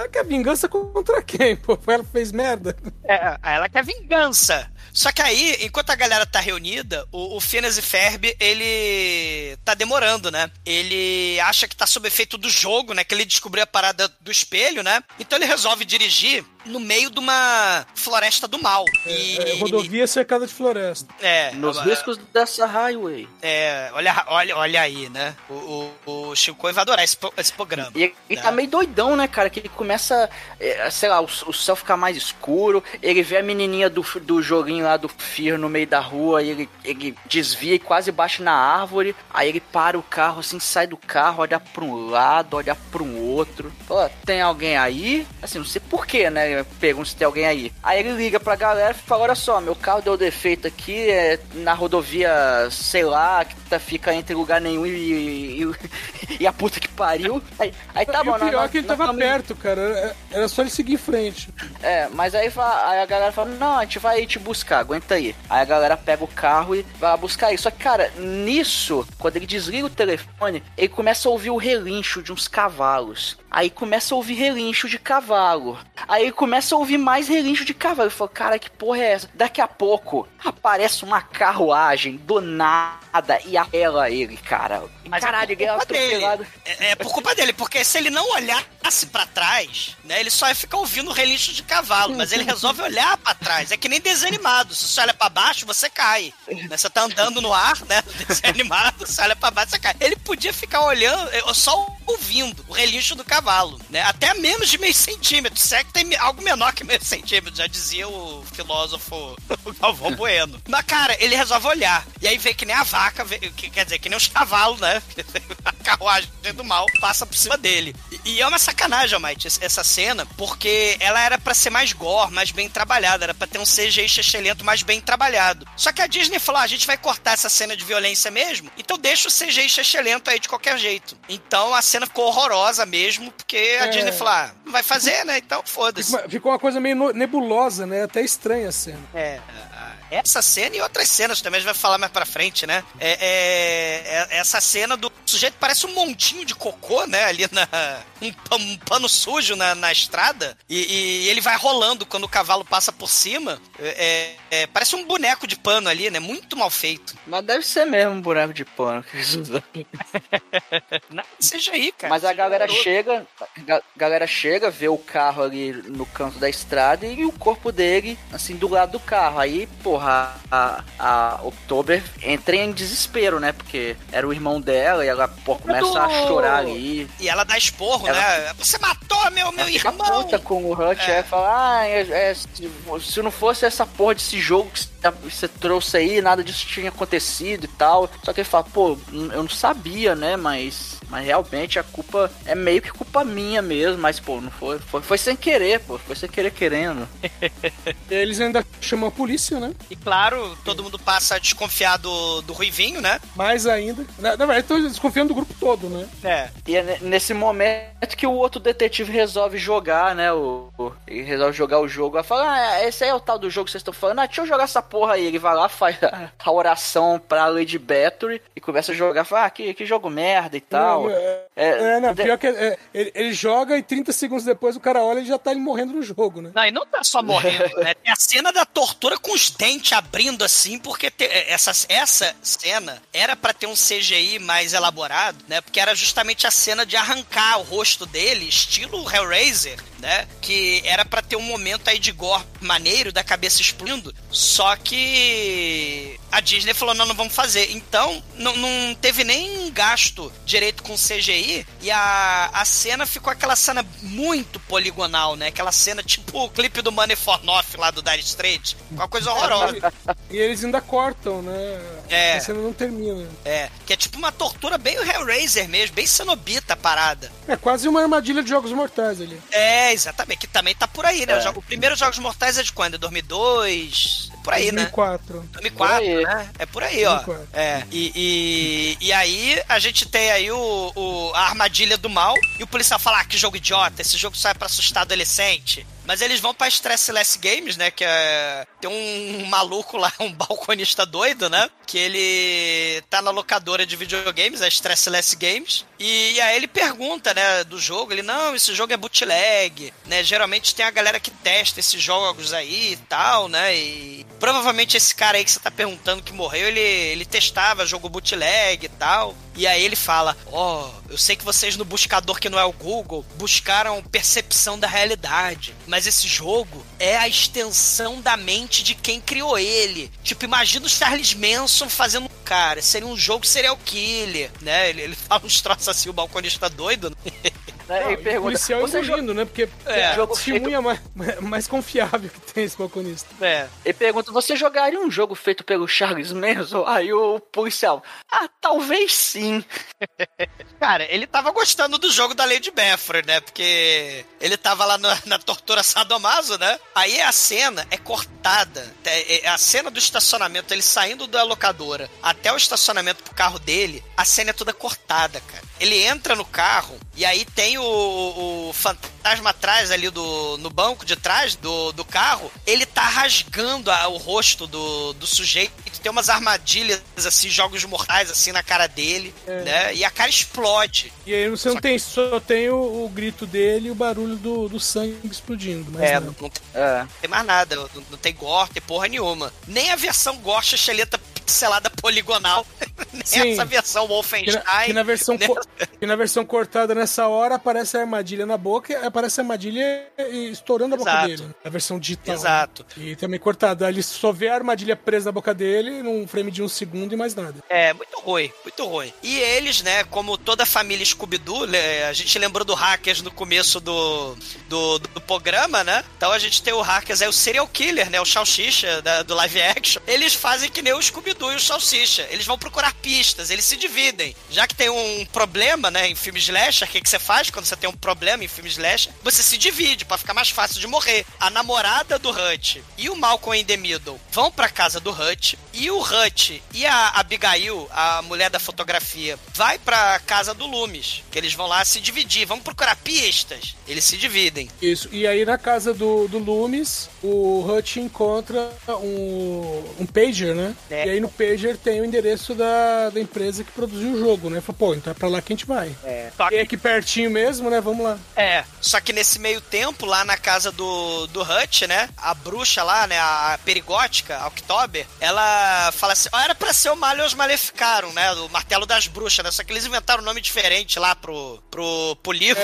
quer vingança contra quem? Pô, ela fez merda. É, ela quer vingança. Só que aí, enquanto a galera tá reunida, o, o Phineas e Ferb, ele tá demorando, né? Ele acha que tá sob efeito do jogo, né? Que ele descobriu a parada do espelho, né? Então ele resolve dirigir no meio de uma floresta do mal. E, É, rodovia cercada de floresta. é, Nos é, riscos dessa highway. É, olha, olha, olha aí, né? O, o, o Chico vai adorar esse, esse programa. E ele tá meio doidão, né, cara? Que ele começa, é, sei lá, o, o céu fica mais escuro. Ele vê a menininha do, do joguinho lá do Fear no meio da rua. E ele, ele desvia e quase bate na árvore. Aí ele para o carro, assim, sai do carro, olha pra um lado, olha pra um outro. Pô, tem alguém aí? Assim, não sei porquê, né? Pergunta se tem alguém aí. Aí ele liga pra galera e fala: Olha só, meu carro deu defeito aqui, é na rodovia, sei lá, que tá, fica entre lugar nenhum e, e, e *laughs* a puta que pariu. Aí, aí tá e bom, o pior nós- é que ele tava perto, cara. Era- Era só ele seguir em frente. É, mas aí, aí a galera fala, não, a gente vai te buscar, aguenta aí. Aí a galera pega o carro e vai buscar aí. Só que, cara, nisso, quando ele desliga o telefone, ele começa a ouvir o relincho de uns cavalos. Aí começa a ouvir relincho de cavalo. Aí começa a ouvir mais relincho de cavalo. Ele falou, cara, que porra é essa? Daqui a pouco aparece uma carruagem do nada e apela ele, cara. Mas Caralho, é ele por é atropelado. É, é por culpa dele, porque se ele não olhasse pra trás, né, ele só ia ficar ouvindo relincho de cavalo, mas ele resolve olhar pra trás. É que nem desenho animado. Se você olha pra baixo, você cai. Né, Você tá andando no ar, né? *laughs* Desenho animado, você olha pra baixo, você cai. Ele podia ficar olhando, só ouvindo o relincho do cavalo, né? Até menos de meio centímetro. Se é que tem algo menor que meio centímetro, já dizia o filósofo *laughs* Galvão *laughs* Bueno. Mas, cara, ele resolve olhar. E aí vê que nem a vaca, vê- que- quer dizer, que nem os cavalos, né? *laughs* A carruagem do mal passa por cima dele. E, e é uma sacanagem, Almighty, essa- cena, porque ela era pra ser mais gore, mais bem trabalhada, era pra ter um CGI chechelento mais bem trabalhado. Só que a Disney falou: ah, a gente vai cortar essa cena de violência mesmo, então deixa o CGI chechelento aí de qualquer jeito. Então a cena ficou horrorosa mesmo, porque a É. Disney falou: ah, não vai fazer, né? Então foda-se. Ficou uma- coisa meio nebulosa, né? Até estranha a cena. É, essa cena e outras cenas também a gente vai falar mais pra frente, né? É, é- é- essa cena do sujeito parece um montinho de cocô, né? Ali na. Um, um pano sujo na, na estrada. E, e ele vai rolando quando o cavalo passa por cima. É, é- parece um boneco de pano ali, né? Muito mal feito. Mas deve ser mesmo um boneco de pano que eles usam. *laughs* Não, seja aí, cara. Mas a galera chega, a ga- galera chega, vê o carro ali no canto da estrada e o corpo dele, assim, do lado do carro. Aí, porra, a, a October entra em desespero, né? Porque era o irmão dela e ela, pô, começa a chorar ali. E ela dá esporro, Ela- né? Você matou meu, meu Ela irmão! puta com o Hutch, É. é. fala, ah, é- é, se, se não fosse essa porra desse jogo que você- você trouxe aí, nada disso tinha acontecido e tal. Só que ele fala, pô, eu não sabia, né, mas... Mas realmente a culpa é meio que culpa minha mesmo, mas pô, não foi, foi, foi sem querer, pô, foi sem querer querendo. *laughs* Eles ainda chamam a polícia, né? E claro, todo mundo passa a desconfiar do, do Ruivinho, né? Mais ainda. Na, na verdade, estão desconfiando do grupo todo, né? É. E é ne- nesse momento que o outro detetive resolve jogar, né? O, o- ele resolve jogar o jogo. Ela fala: Ah, esse aí é o tal do jogo que vocês estão falando. Ah, deixa eu jogar essa porra aí. Ele vai lá, faz a, a oração pra Lady Battery e começa a jogar. Fala: Ah, que, que jogo merda e tal. Não, é, É, é, não, pior que é, ele, ele joga e 30 segundos depois o cara olha e já tá ele morrendo no jogo, né? Não, e não tá só morrendo, *laughs* né? Tem a cena da tortura com os dentes abrindo assim, porque te- essa, essa cena era pra ter um CGI mais elaborado, né? Porque era justamente a cena de arrancar o rosto dele, estilo Hellraiser, né? Que era pra ter um momento aí de gore maneiro, da cabeça explodindo. Só que a Disney falou: não, não vamos fazer. Então, não, não teve nem gasto direito com CGI. E a, a cena ficou aquela cena muito poligonal, né? Aquela cena tipo o clipe do Money for Nothing lá do Dire Straits. Uma coisa horrorosa. *laughs* E eles ainda cortam, né? É. A cena não termina. É, que é tipo uma tortura bem o Hellraiser mesmo, bem cenobita a parada. É quase uma armadilha de jogos mortais ali. É, exatamente, que também tá por aí, né? É. O, jogo, o primeiro Jogos Mortais é de quando? É 2002? Por aí, né? 2004. 2004, Por aí. né? É por aí, ó. 2004. É. E, e, e aí a gente tem aí o, o- a armadilha do mal e o policial fala: ah, que jogo idiota, esse jogo só é pra assustar adolescente. Mas eles vão pra Stressless Games, né? Que é. Tem um maluco lá, um balconista doido, né? Que ele tá na locadora de videogames, a Stressless Games. E, aí ele pergunta, né, do jogo. Ele, não, esse jogo é bootleg, né? Geralmente tem a galera que testa esses jogos aí e tal, né? E provavelmente esse cara aí que você tá perguntando que morreu, ele, ele testava jogo bootleg e tal. E aí ele fala: Ó, eu sei que vocês no buscador que não é o Google buscaram percepção da realidade, mas esse jogo é a extensão da mente de quem criou ele. Tipo, imagina o Charles Manson fazendo cara, seria um jogo serial killer, né? Ele, ele fala uns troços assim, o balconista doido, né? *laughs* Né? Não, e o pergunta, policial você engolindo, né? Porque É, é, jogo testemunha mais, mais confiável que tem esse balconista. É. Ele pergunta, você jogaria um jogo feito pelo Charles Manson? Aí o policial, ah, talvez sim. *laughs* Cara, ele tava gostando do jogo da Lady Beffrey, né? Porque ele tava lá na, na tortura sadomaso, né? Aí a cena é cortada. É- é- A cena do estacionamento, ele saindo da locadora até o estacionamento pro carro dele, a cena é toda cortada, cara. Ele entra no carro e aí tem o, o fantasma atrás ali do, no banco de trás do, do carro. Ele tá rasgando a- o rosto do, do sujeito. Tem umas armadilhas, assim, jogos mortais, assim, na cara dele, né? E a cara explode. E aí você não tem, só tem o, o grito dele e o barulho do, do sangue explodindo. Mas É, não. não, não tem, É. tem mais nada. Não, não tem gore, tem porra nenhuma. Nem a versão gore cheleta pixelada poligonal. *laughs* Nem Sim. essa versão Que Wolfenstein. na, que na versão né? que na versão cortada nessa hora aparece a armadilha na boca aparece a armadilha estourando a boca Exato. dele. A versão digital. Exato. E também cortada. Ele só vê a armadilha presa na boca dele num frame de um segundo e mais nada. É, muito ruim, muito ruim. E eles, né, como toda a família Scooby-Doo, né, a gente lembrou do Hackers no começo do, do, do programa, né? Então a gente tem o Hackers, é o serial killer, né, o Salsicha do live action. Eles fazem que nem o Scooby-Doo e o Salsicha. Eles vão procurar pistas, eles se dividem. Já que tem um problema, né, em filme slasher, o que, que você faz quando você tem um problema em filme slasher? Você se divide pra ficar mais fácil de morrer. A namorada do Hutch e o Malcolm in the Middle vão pra casa do Hutch e o Hutch e a Abigail, a mulher da fotografia, vai pra casa do Loomis, que eles vão lá se dividir, vão procurar pistas. Eles se dividem. Isso. E aí na casa do, do Loomis, o Hutch encontra um, um pager, né? É. E aí no pager tem o endereço da, da empresa que produziu o jogo, né? Fala, pô, então é pra lá que a gente vai. Só E é aqui pertinho mesmo, né? Vamos lá. É, só que nesse meio tempo, lá na casa do, do Hutch, né? A bruxa lá, né? A perigótica, a October, ela fala assim: ó, era pra ser o Malios Maleficaram, né? O martelo das bruxas, né? Só que eles inventaram um nome diferente lá pro, pro, pro livro.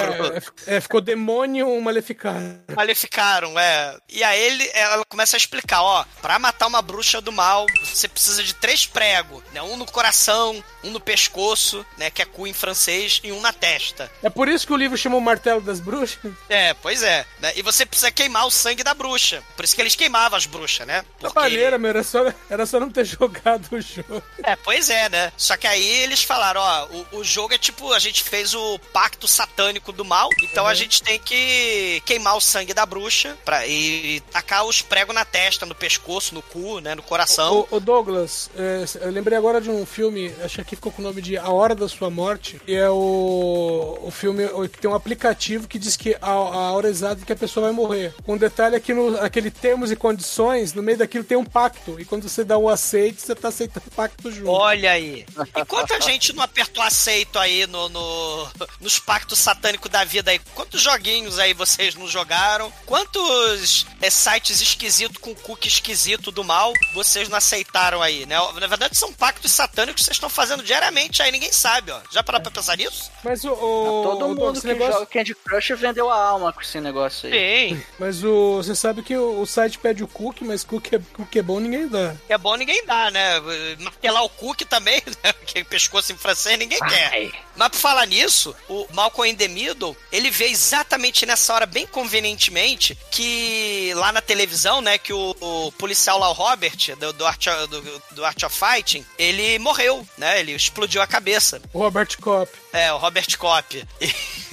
É, é, ficou demônio maleficar. Maleficaram, é. E aí ele, ela começa a explicar, ó, pra matar uma bruxa do mal, você precisa de três pregos, né? Um no coração, um no pescoço, né? Que é cu em francês, e um na testa. É por isso que o livro chamou Martelo das Bruxas? É, pois é. né? E você precisa queimar o sangue da bruxa. Por isso que eles queimavam as bruxas, né? Porque... Trabalheira, meu. Era só, era só não ter *laughs* jogado o jogo. É, pois é, né? Só que aí eles falaram, ó, o, o jogo é tipo, a gente fez o pacto satânico do mal, então a gente tem que queimar o sangue da bruxa pra, e tacar os pregos na testa, no pescoço, no cu, né, no coração. Ô, ô, Douglas, é, eu lembrei agora de um filme, acho que ficou com o nome de A Hora da Sua Morte, que é o, o filme que tem um aplicativo que diz que a, a hora exata que a pessoa vai morrer. Um detalhe é que no aquele termos e condições, no meio daquilo tem um pacto, e quando você dá um aceite, você tá aceitando o pacto junto. Olha aí. E quanta *laughs* gente não apertou aceito aí no, no- nos pactos satânicos da vida aí? Quantos joguinhos aí vocês não jogaram? Quantos é, sites esquisitos com cookie esquisito do mal vocês não aceitaram aí? Né? Na verdade, são pactos satânicos que vocês estão fazendo diariamente, aí ninguém sabe, ó. Já pararam pra pensar nisso? Mas o. o Todo o- mundo que negócio- joga Candy Crush vendeu a alma com esse negócio aí. Sim. *laughs* Mas o, você sabe que o, o site pede o cookie, mas cookie é, cookie é bom, ninguém dá. É bom ninguém dá, né? Martelar o cookie também, *laughs* né? Que pescoço em francês ninguém quer. Ai. Mas por falar nisso, o Malcolm in the Middle, ele vê exatamente nessa hora, bem convenientemente, que lá na televisão, né, que o, o policial lá, o Robert, do, do, Art, do, do Art of Fighting, ele morreu, né? Ele explodiu a cabeça. O Robert Kopp. É, o Robert Kopp. *laughs*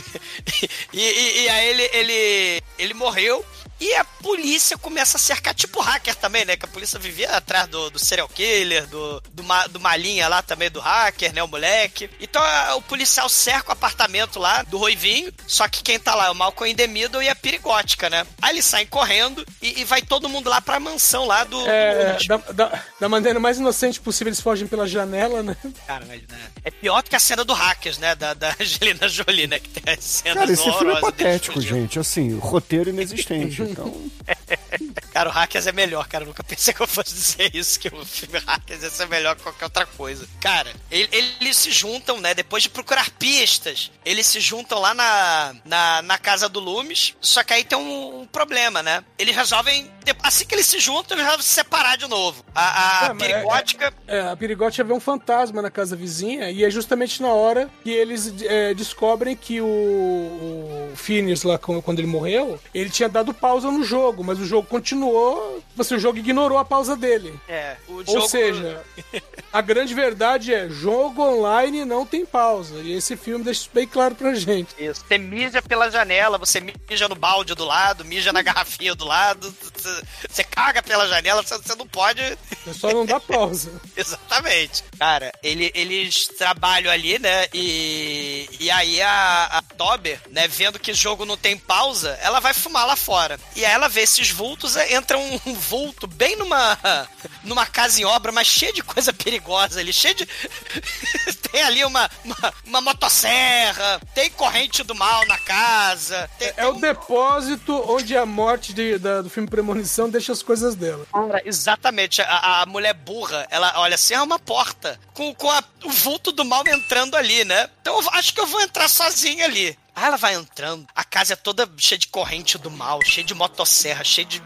E, e- e aí ele, ele, ele morreu. E a polícia começa a cercar, tipo hacker também, né? Que a polícia vivia atrás do, do serial killer, do, do, ma- do malinha lá também, do hacker, né? O moleque. Então a- o policial cerca o apartamento lá do Roivinho. Só que quem tá lá é o Malcolm in the Middle e a Perigótica, né? Aí eles saem correndo e, e vai todo mundo lá pra mansão lá do. É, do- da, da, da maneira mais inocente possível, eles fogem pela janela, né? Cara, mas, né? É pior do que a cena do Hackers, né? Da, da *laughs* Angelina Jolie, né? Que tem as cenas Cara, esse filme é patético, gente. Assim, roteiro inexistente. *laughs* Então, *laughs* Cara, o Hackers é melhor, cara. Eu nunca pensei que eu fosse dizer isso, que o filme Hackers ia ser melhor que qualquer outra coisa. Cara, ele- eles se juntam, né? Depois de procurar pistas, eles se juntam lá na, na, na casa do Loomis. Só que aí tem um, um problema, né? Eles resolvem. Assim que eles se juntam, eles resolvem se separar de novo. A, a É, mas é- perigótica. É, a Perigote vê um fantasma na casa vizinha e é justamente na hora que eles é, descobrem que o, o Phineas lá, quando ele morreu, ele tinha dado pausa no jogo, mas o jogo continuou, assim, o jogo ignorou a pausa dele. É, o Ou jogo- seja, a grande verdade é, jogo online não tem pausa. E esse filme deixa isso bem claro pra gente. Isso. Você mija pela janela, você mija no balde do lado, mija na garrafinha do lado, você- você caga pela janela, você, você não pode. É só não dar pausa. *laughs* Exatamente. Cara, ele- eles trabalham ali, né? E, e aí a, a né, vendo que o jogo não tem pausa, ela vai fumar lá fora. E aí ela vê esses vultos, é, entra um, *laughs* vulto bem numa, numa casa em obra, mas cheio de coisa perigosa ali, cheio de. *laughs* tem ali uma, uma, uma motosserra, tem corrente do mal na casa. tem- É tem o um- depósito onde a morte de- da- do filme Premonição deixa as coisas dela. Cara, exatamente. A, a mulher burra, ela olha assim, é uma porta com, com a- o vulto do mal entrando ali, né? Então eu acho que eu vou entrar sozinha ali. Aí ela vai entrando, a casa é toda cheia de corrente do mal, cheia de motosserra, cheia de,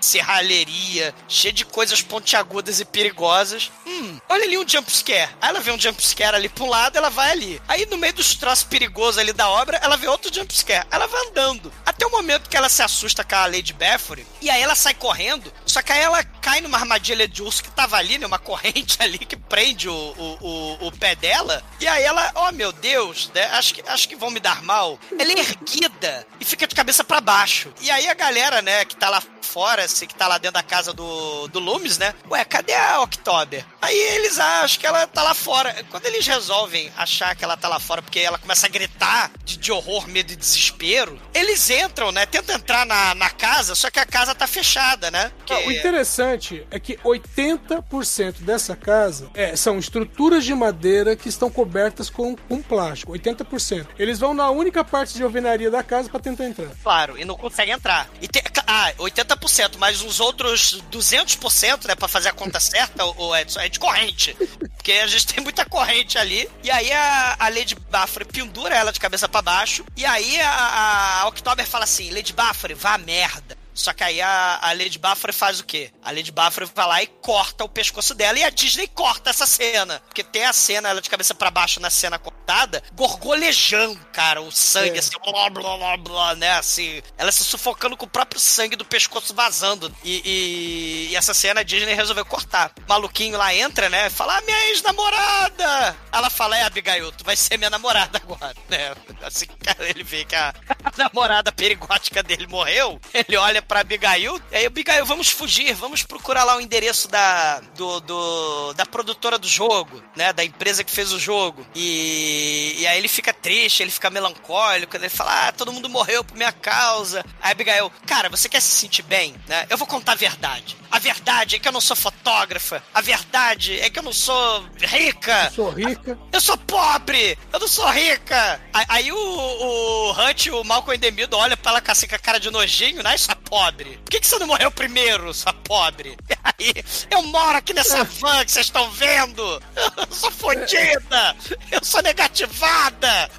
serralheria, cheia de coisas pontiagudas e perigosas. Hum, olha ali um jumpscare. Aí ela vê um jumpscare ali um lado, ela vai ali. Aí no meio dos troços perigosos ali da obra, ela vê outro jumpscare. Ela vai andando. Até o momento que ela se assusta com a Lady Bathory, e aí ela sai correndo, só que aí ela cai numa armadilha de urso que tava ali, né? Uma *laughs* corrente ali que prende o, o, o, o pé dela. E aí ela, oh meu Deus, né? Acho que, acho que vão me dar mal. Ela é erguida e fica de cabeça pra baixo. E aí a galera, né, que tá lá fora, assim, que tá lá dentro da casa do, do Loomis, né? Ué, cadê a October? Aí eles acham que ela tá lá fora. Quando eles resolvem achar que ela tá lá fora, porque ela começa a gritar de, de horror, medo e desespero, eles entram, né? Tentam entrar na, na casa, só que a casa tá fechada, né? Ah, O Porque- interessante é que 80% dessa casa é, são estruturas de madeira que estão cobertas com, com plástico. 80%. Eles vão na única parte de alvenaria da casa pra tentar entrar. Claro, e não consegue entrar. E tem, ah, 80%, mas os outros 200%, né, pra fazer a conta *laughs* certa, o Edson, é de corrente. Porque a gente tem muita corrente ali. E aí a, a Lady Baffery pendura ela de cabeça pra baixo. E aí a, a October fala assim: Lady Baffery, vá merda. Só que aí a, a Lady Baffery faz o quê? A Lady Baffery vai lá e corta o pescoço dela e a Disney corta essa cena. Porque tem a cena, ela de cabeça pra baixo na cena cortada, gorgolejando, cara, o sangue, É. assim, blá, blá, blá, blá, né, assim, ela se sufocando com o próprio sangue do pescoço vazando. E, e- e essa cena a Disney resolveu cortar. O maluquinho lá entra, né, fala, ah, minha ex-namorada! Ela fala, é, Abigail, tu vai ser minha namorada agora, *laughs* né? Assim que ele vê que a, a *laughs* namorada perigótica dele morreu, ele olha pra Abigail, e aí, Abigail, vamos fugir, vamos procurar lá o endereço da, do, do- da produtora do jogo, né, da empresa que fez o jogo. E, e aí ele fica triste, ele fica melancólico, ele fala, ah, todo mundo morreu por minha causa. Aí Abigail, cara, você quer se sentir bem, né? Eu vou contar a verdade. A verdade é que eu não sou fotógrafa. A verdade é que eu não sou rica. Sou rica. Eu sou pobre! Eu não sou rica! Aí, aí o, o Hunt, o Malcolm Endemido, olha pra ela com assim, com a cara de nojinho, né? Sua pobre. Por que, que você não morreu primeiro, sua pobre? *laughs* E aí, eu moro aqui nessa *laughs* van que vocês estão vendo! Eu sou fodida! Eu sou negativada!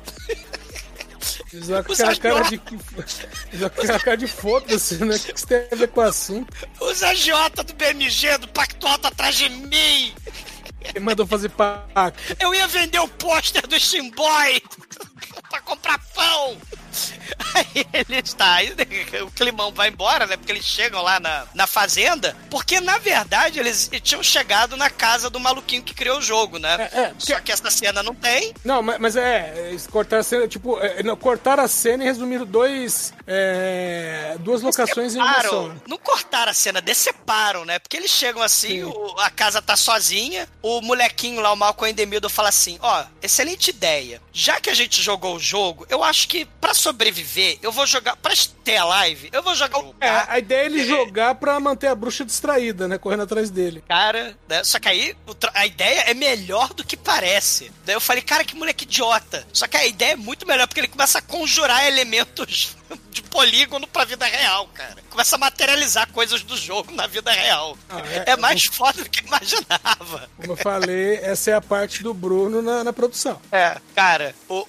Com *laughs* Os aquela cara de. Aquela cara de foda-se, né? O que isso tem a ver com o assunto? Os agiota do BMG, do Pacto tá atrás de mim! Quem mandou fazer pacto? Eu ia vender o pôster do Steam Boy pra comprar pão. *laughs* Aí ele está, aí o climão vai embora, né? Porque eles chegam lá na, na fazenda. Porque, na verdade, eles tinham chegado na casa do maluquinho que criou o jogo, né? É, é, Só que essa cena não tem. Não, mas, mas é, eles cortaram a cena, tipo, é, não, cortaram a cena e resumiram dois. é, duas locações em uma só. Não cortaram a cena, deceparam, né? Porque eles chegam assim, Sim. o- a casa tá sozinha, o molequinho lá, o Malcolm Endemildo, fala assim: Ó, excelente ideia. Já que a gente jogou o jogo, eu acho que pra sobreviver, eu vou jogar. Pra ter a live, eu vou jogar o. É, a ideia é ele jogar pra manter a bruxa distraída, né? Correndo atrás dele. Cara, né? Só que aí a ideia é melhor do que parece. Daí eu falei, cara, que moleque idiota. Só que a ideia é muito melhor, porque ele começa a conjurar elementos *laughs* de polígono pra vida real, cara. Começa a materializar coisas do jogo na vida real. Ah, é, é- mais foda do que eu imaginava. Como eu falei, essa é a parte do Bruno na, na produção. É, cara, o,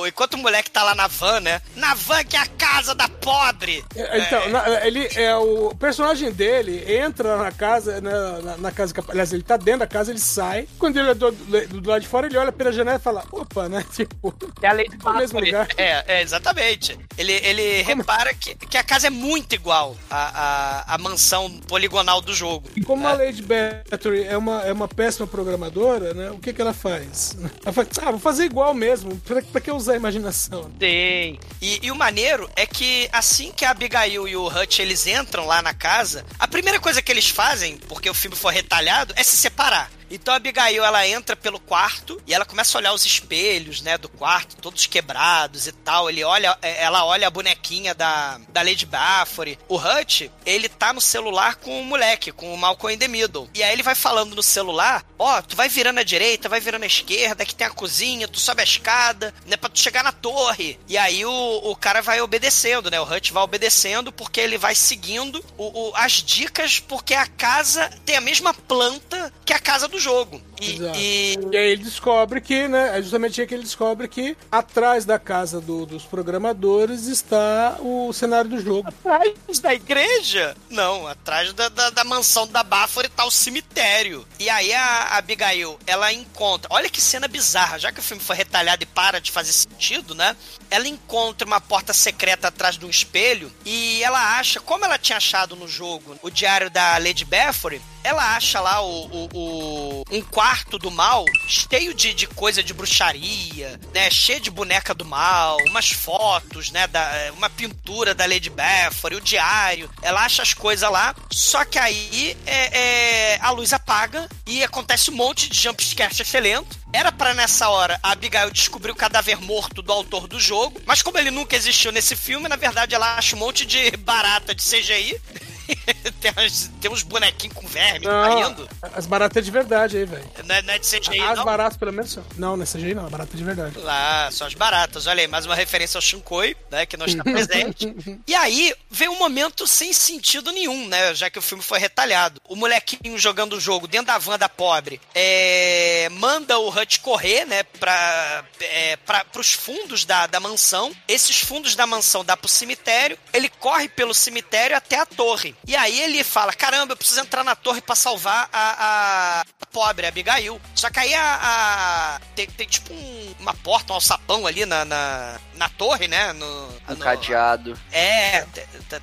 o. Enquanto o moleque tá lá na van, né? Na van que é a casa da pobre. É, Então, na- ele é o personagem dele entra na casa, né, na, na casa, que- aliás, ele tá dentro da casa, ele sai. Quando ele é do, do, do lado de fora, ele olha pela janela e fala: opa, né? *laughs* Tipo, É a lei do no mesmo lugar. É, é, exatamente. Ele, ele repara que, que a casa é muito igual à, à, à mansão poligonal do jogo. E como a né? Lady Battery é uma, é uma péssima programadora, né? O que, que ela faz? Ela faz, ah, vou fazer igual mesmo. Pra, pra que usar a imaginação? Tem. E, e o maneiro é que assim que a Abigail e o Hutch eles entram lá na casa, a primeira coisa que eles fazem, porque o filme foi retalhado, é se separar. Então a Abigail ela entra pelo quarto e ela começa a olhar os espelhos, né, do quarto, todos quebrados e tal. Ele olha, é, ela olha a bonequinha da, da Lady Baffory. O Hutch, ele tá no celular com o moleque, com o Malcolm in the Middle. E aí ele vai falando no celular, ó, tu vai virando à direita, vai virando à esquerda, que tem a cozinha, tu sobe a escada, né, pra tu chegar na torre. E aí o, o cara vai obedecendo, né, o Hutch vai obedecendo porque ele vai seguindo o, o- as dicas, porque a casa tem a mesma planta que a casa do jogo. E, e- E aí ele descobre que, né? É justamente aí que ele descobre que atrás da casa do- dos programadores está o cenário do jogo. atrás da igreja? Não, atrás da, da, da mansão da Báfora tá o cemitério. E aí a, a Abigail, ela encontra. Olha que cena bizarra, já que o filme foi retalhado e para de fazer sentido, né? Ela encontra uma porta secreta atrás de um espelho e ela acha, como ela tinha achado no jogo o diário da Lady Baffory, ela acha lá o, o- o- um quarto do mal cheio de, de coisa de bruxaria, né? Cheio de boneca do mal, umas fotos, né? Da, uma pintura da Lady Baffory, o diário. Ela acha as coisas lá, só que aí é, é, a luz apaga e acontece um monte de jumpscare excelente. Era pra nessa hora a Abigail descobrir o cadáver morto do autor do jogo, mas como ele nunca existiu nesse filme, na verdade ela acha um monte de barata de CGI. *laughs* *laughs* tem, uns, tem uns bonequinhos com verme caindo. as baratas é de verdade aí, velho. Não é, não é de CGI, As não? baratas, pelo menos, são. Não, não é CGI, não. É barata de verdade. Lá, só as baratas. Olha aí, mais uma referência ao Shinkoi, né? Que não está presente. *laughs* e aí, vem um momento sem sentido nenhum, né? Já que o filme foi retalhado. O molequinho jogando o jogo dentro da van da pobre é, manda o Hutch correr, né? Pra, é, pra, pros fundos da, da mansão. Esses fundos da mansão dá pro cemitério. Ele corre pelo cemitério até a torre. E aí ele fala: caramba, eu preciso entrar na torre pra salvar a, a- a pobre, a Abigail. Só que aí a. a- tem, tem tipo um- uma porta, um alçapão ali na, na, na torre, né? No, Um no- cadeado. é,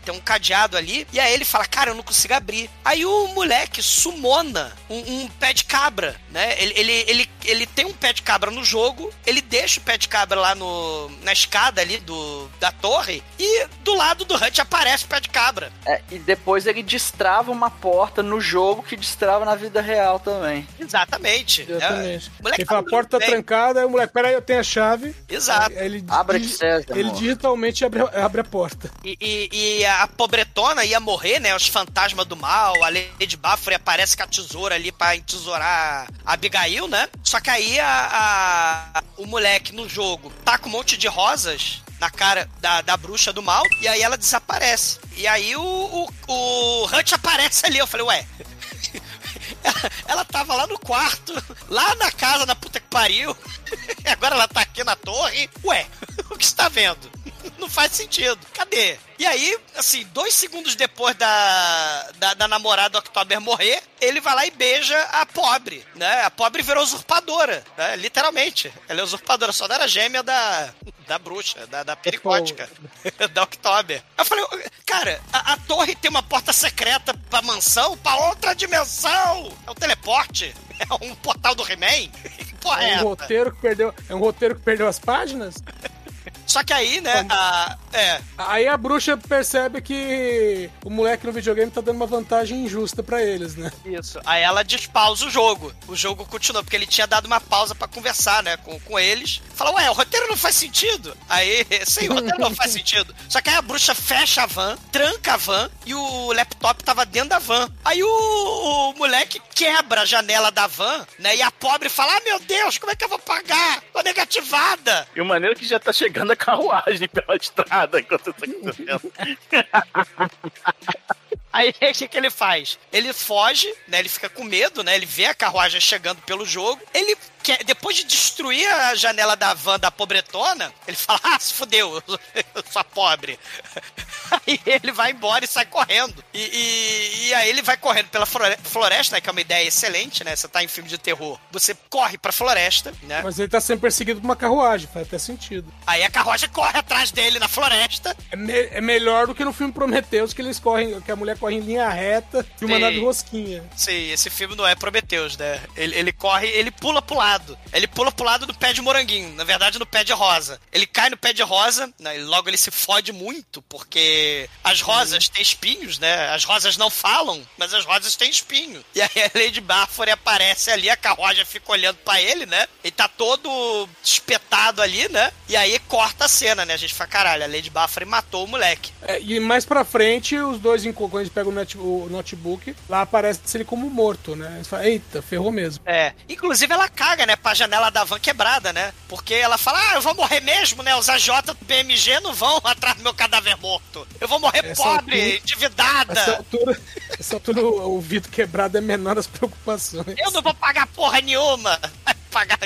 tem um cadeado ali. E aí ele fala, cara, eu não consigo abrir. Aí o moleque sumona um, um pé de cabra, né? Ele, ele, ele, ele tem um pé de cabra no jogo, ele deixa o pé de cabra lá no, na escada ali do, da torre, e do lado do Hunt aparece o pé de cabra. É, e de- depois ele destrava uma porta no jogo que destrava na vida real também. Exatamente. Exatamente. É, o moleque Ele fala, a tá porta tá trancada, aí o moleque, peraí, eu tenho a chave. Exato. Aí ele, seja, ele amor. digitalmente abre, abre a porta. E, e- e a pobretona ia morrer, né? Os fantasmas do mal, a Lady Baffory aparece com a tesoura ali pra entesourar a Abigail, né? Só que aí a, a- o moleque no jogo tá com um monte de rosas na cara da, da bruxa do mal, e aí ela desaparece. E aí o, o, o Hunt aparece ali. Eu falei, ué. Ela, *laughs* ela tava lá no quarto, lá na casa da puta que pariu. *laughs* E agora ela tá aqui na torre. Ué, *laughs* o que você tá vendo? Não faz sentido. Cadê? E aí, assim, dois segundos depois da, da, da namorada October morrer, ele vai lá e beija a pobre, né? A pobre virou usurpadora, né? Literalmente. Ela é usurpadora, só não era gêmea da, da bruxa, da, da pericótica, *laughs* da October. Eu falei, cara, a, a torre tem uma porta secreta pra mansão, pra outra dimensão. É um teleporte. É um portal do He-Man. Que porra é É um essa? roteiro que perdeu. É um roteiro que perdeu as páginas. Só que aí, né, a, é, Aí a bruxa percebe que o moleque no videogame tá dando uma vantagem injusta pra eles, né? Isso. Aí ela despausa o jogo. O jogo continua, porque ele tinha dado uma pausa pra conversar, né, com, com eles. Fala, ué, o roteiro não faz sentido. Aí, *laughs* sim, o roteiro não faz sentido. Só que aí a bruxa fecha a van, tranca a van e o laptop tava dentro da van. Aí o, o moleque quebra a janela da van, né, e a pobre fala, ah, meu Deus, como é que eu vou pagar? Tô negativada. E o maneiro é que já tá chegando a carruagem pela estrada enquanto tá acontecendo. *laughs* Aí o que, que ele faz? Ele foge, né? Ele fica com medo, né? Ele vê a carruagem chegando pelo jogo. Ele quer, depois de destruir a janela da van da pobretona, ele fala: Ah, se fudeu, *laughs* eu sou- pobre. *laughs* Aí ele vai embora e sai correndo. E, e- e aí ele vai correndo pela flore- floresta, né? Que é uma ideia excelente, né? Você tá em filme de terror. Você corre pra floresta, né? Mas ele tá sendo perseguido por uma carruagem, faz até sentido. Aí a carruagem corre atrás dele na floresta. É, me- é melhor do que no filme Prometheus, que eles correm, que a mulher corre em linha reta e uma nave rosquinha. Sim, esse filme não é Prometheus, né? Ele, ele corre, ele pula pro lado. Ele pula pro lado do pé de moranguinho, na verdade no pé de rosa. Ele cai no pé de rosa, né? e logo ele se fode muito, porque as rosas têm espinhos, né? As rosas não falam, mas as rosas têm espinho. E aí a Lady Baffory aparece ali, a carruagem fica olhando pra ele, né? Ele tá todo espetado ali, né? E aí corta a cena, né? A gente fala, caralho, a Lady Baffory matou o moleque. É, e mais pra frente, os dois, quando eles pegam o notebook, lá aparece ele como morto, né? Eles falam, eita, ferrou mesmo. É. Inclusive ela caga, né, pra janela da van quebrada, né? Porque ela fala, ah, eu vou morrer mesmo, né? Os AJ do BMG não vão *laughs* atrás do meu cadáver morto. Eu vou morrer Essa pobre, altura- endividada. Essa altura, essa altura o, o vidro quebrado é menor das preocupações. Eu não vou pagar porra nenhuma. *laughs* Pagar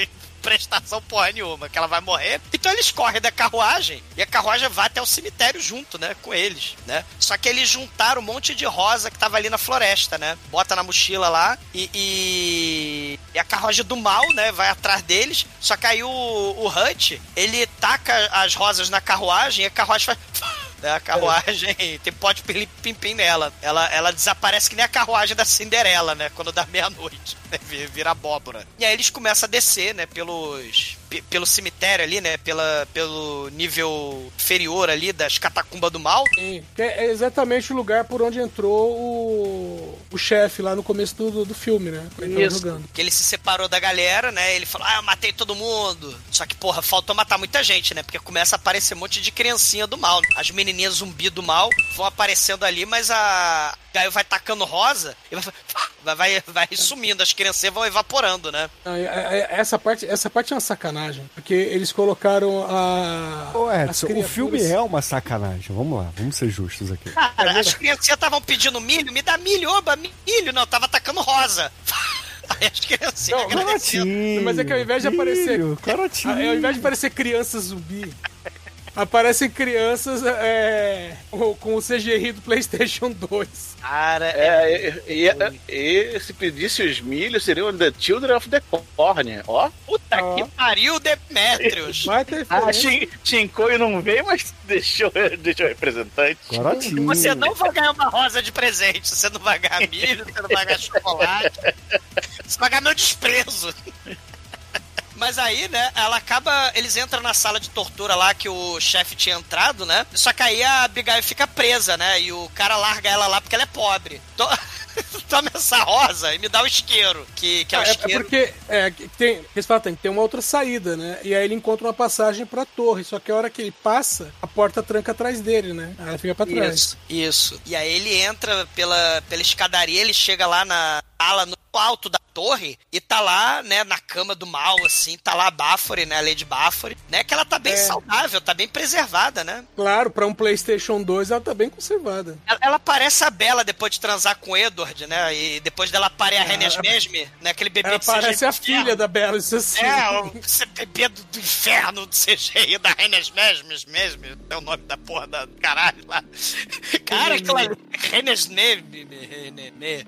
prestação porra nenhuma, que ela vai morrer. Então eles correm da carruagem e a carruagem vai até o cemitério junto, né? Com eles, né? Só que eles juntaram um monte de rosa que tava ali na floresta, né? Bota na mochila lá e, e, e a carruagem do mal, né? Vai atrás deles. Só que aí o, o Hunt, ele taca as rosas na carruagem e a carruagem faz. Né, A carruagem *laughs* tem pote pim-pim nela. Ela, ela desaparece que nem a carruagem da Cinderela, né? Quando dá meia-noite. *laughs* né, vi- Vira abóbora. E aí eles começam a descer, né? Pelos. pe- Pelo cemitério ali, né? Pela, pelo nível inferior ali das catacumbas do mal. Sim, é exatamente o lugar por onde entrou o, o chefe lá no começo do, do, filme, né? Isso. jogando. Que ele se separou da galera, né? Ele falou, ah, eu matei todo mundo. Só que, porra, faltou matar muita gente, né? Porque começa a aparecer um monte de criancinha do mal. As menininhas zumbi do mal vão aparecendo ali, mas a Gaio vai tacando rosa e vai, vai, vai, vai sumindo. As criancinhas vão evaporando, né? Não, e- e- Essa parte, essa parte é uma sacanagem, porque eles colocaram a. Ô, as Edson, o filme é uma sacanagem. Vamos lá, vamos ser justos aqui. Cara, as criancinhas estavam pedindo milho, me dá milho, oba, milho. Não, tava tacando rosa. *laughs* Aí as criancinhas Não, agradeciam. Mas é que ao invés de aparecer- Filho, Ao invés de parecer criança zumbi, aparecem crianças é, com o CGI do PlayStation 2. Cara, É, e, e- e se pedisse os milhos, seriam The Children of the Corn, ó. puta Ó. que pariu, Demetrius. Vai ter Ah, não veio, mas *laughs* deixou, deixou representante. Corotinho. Você não vai ganhar uma rosa de presente, você não vai ganhar milho, você não vai ganhar chocolate. *laughs* Você vai ganhar meu desprezo. Mas aí, né, ela acaba. Eles entram na sala de tortura lá que o chefe tinha entrado, né? Só que aí a Abigail fica presa, né? E o cara larga ela lá porque ela é pobre. *laughs* To- Toma essa rosa e me dá o isqueiro. Que, que é o É, é isqueiro. porque é, tem, eles falam, tem que ter uma outra saída, né? E aí ele encontra uma passagem pra torre. Só que a hora que ele passa, a porta tranca atrás dele, né? Aí ela fica pra trás. Isso, isso. E aí ele entra pela, pela escadaria, ele chega lá na sala, no alto da torre, e tá lá, né, na cama do mal, assim, tá lá a Bafore, né, a Lady Bafore, né, que ela tá bem É. saudável, tá bem preservada, né? Claro, pra um PlayStation 2 ela tá bem conservada. Ela, ela parece a Bela depois de transar com o Edward, né, e depois dela pare a Renes Mesme, né, aquele bebê Ela parece a inferno. filha da Bela, isso assim. É, o bebê do, do inferno do CGI da Renes Mesmes mesmo. É o nome da porra da caralho lá. Cara, aquela Renes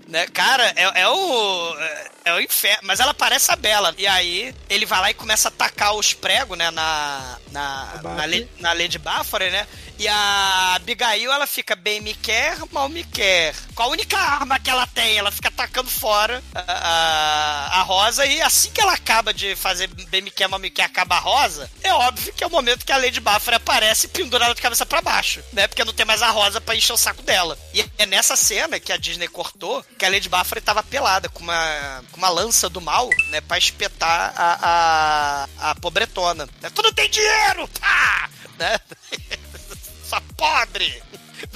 né? Cara, é, é o. É o inferno. Mas ela parece a Bela. E aí, ele vai lá e começa a atacar os pregos, né? Na. Na, na, na Lady Bafore, né? E a Abigail, ela fica bem me quer, mal me quer. Com a única arma que ela tem, ela fica atacando fora a, a, Rosa. E assim que ela acaba de fazer bem me quer, mal me quer, acaba a Rosa, é óbvio que é o momento que a Lady Baffer aparece pendurada de cabeça pra baixo, né? Porque não tem mais a Rosa pra encher o saco dela. E é nessa cena que a Disney cortou que a Lady Baffer tava pelada com uma, com uma lança do mal, né? Pra espetar a, a, a pobretona. Né? Tu não tem dinheiro! Pá! *laughs* Né? Sua podre!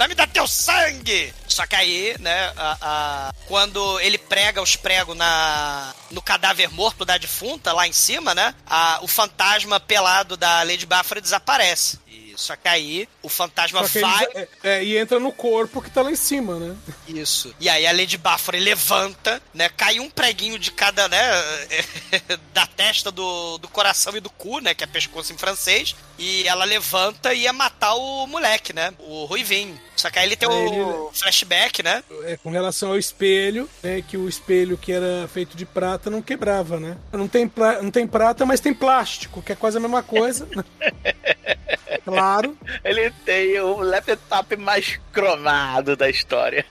Me dar teu sangue! Só que aí, né, a- a- quando ele prega os pregos na, no cadáver morto da defunta, lá em cima, né, a- o fantasma pelado da Lady Bafra desaparece. E, só que aí o fantasma vai. eles- é, é, e entra no corpo que tá lá em cima, né? Isso. E aí a Lady Bafore levanta, né? Cai um preguinho de cada, né? *laughs* da testa, do, do coração e do cu, né? Que é pescoço em francês. E ela levanta e ia matar o moleque, né? O Ruivinho. Só que aí ele tem Aí o flashback, né? É, com relação ao espelho, né, que o espelho que era feito de prata não quebrava, né? Não tem, pla- não tem prata, mas tem plástico, que é quase a mesma coisa. *laughs* claro. *laughs* Ele tem o laptop mais cromado da história.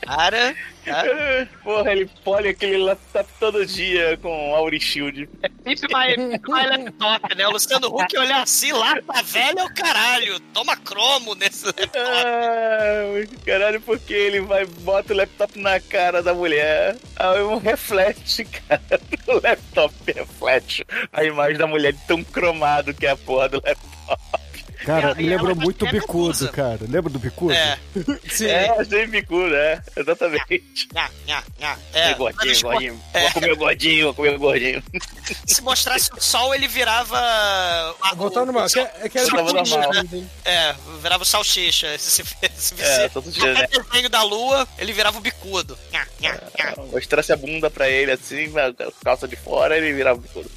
Cara. *laughs* Porra, ele pole aquele laptop todo dia com Auri Shield. Pip my, my laptop, né? O Luciano Huck olhar assim, lá tá velho é o caralho. Toma cromo nesse laptop. Ah, caralho, porque ele vai bota o laptop na cara da mulher, aí um reflete, *laughs* cara. O laptop reflete a imagem da mulher de tão cromado que é a porra do laptop. Cara, me ela lembrou muito o bicudo, cara. Lembra do bicudo? É. *laughs* Sim. É, sem bicudo, é, exatamente. Nha, nha, nha. É, É, gordinho, mas, gordinho. é. Vou comer o gordinho, vou comer o gordinho. *laughs* Se mostrasse o sol, ele virava. a- Voltar o- normal. o Que é, é que era bicudo, normal. né? É, virava o salsicha. Se, se, se, se, É, todo dia, né? desenho da lua, ele virava o bicudo. Nha, nha, nha. Mostrasse a bunda pra ele assim, a calça de fora, ele virava o bicudo.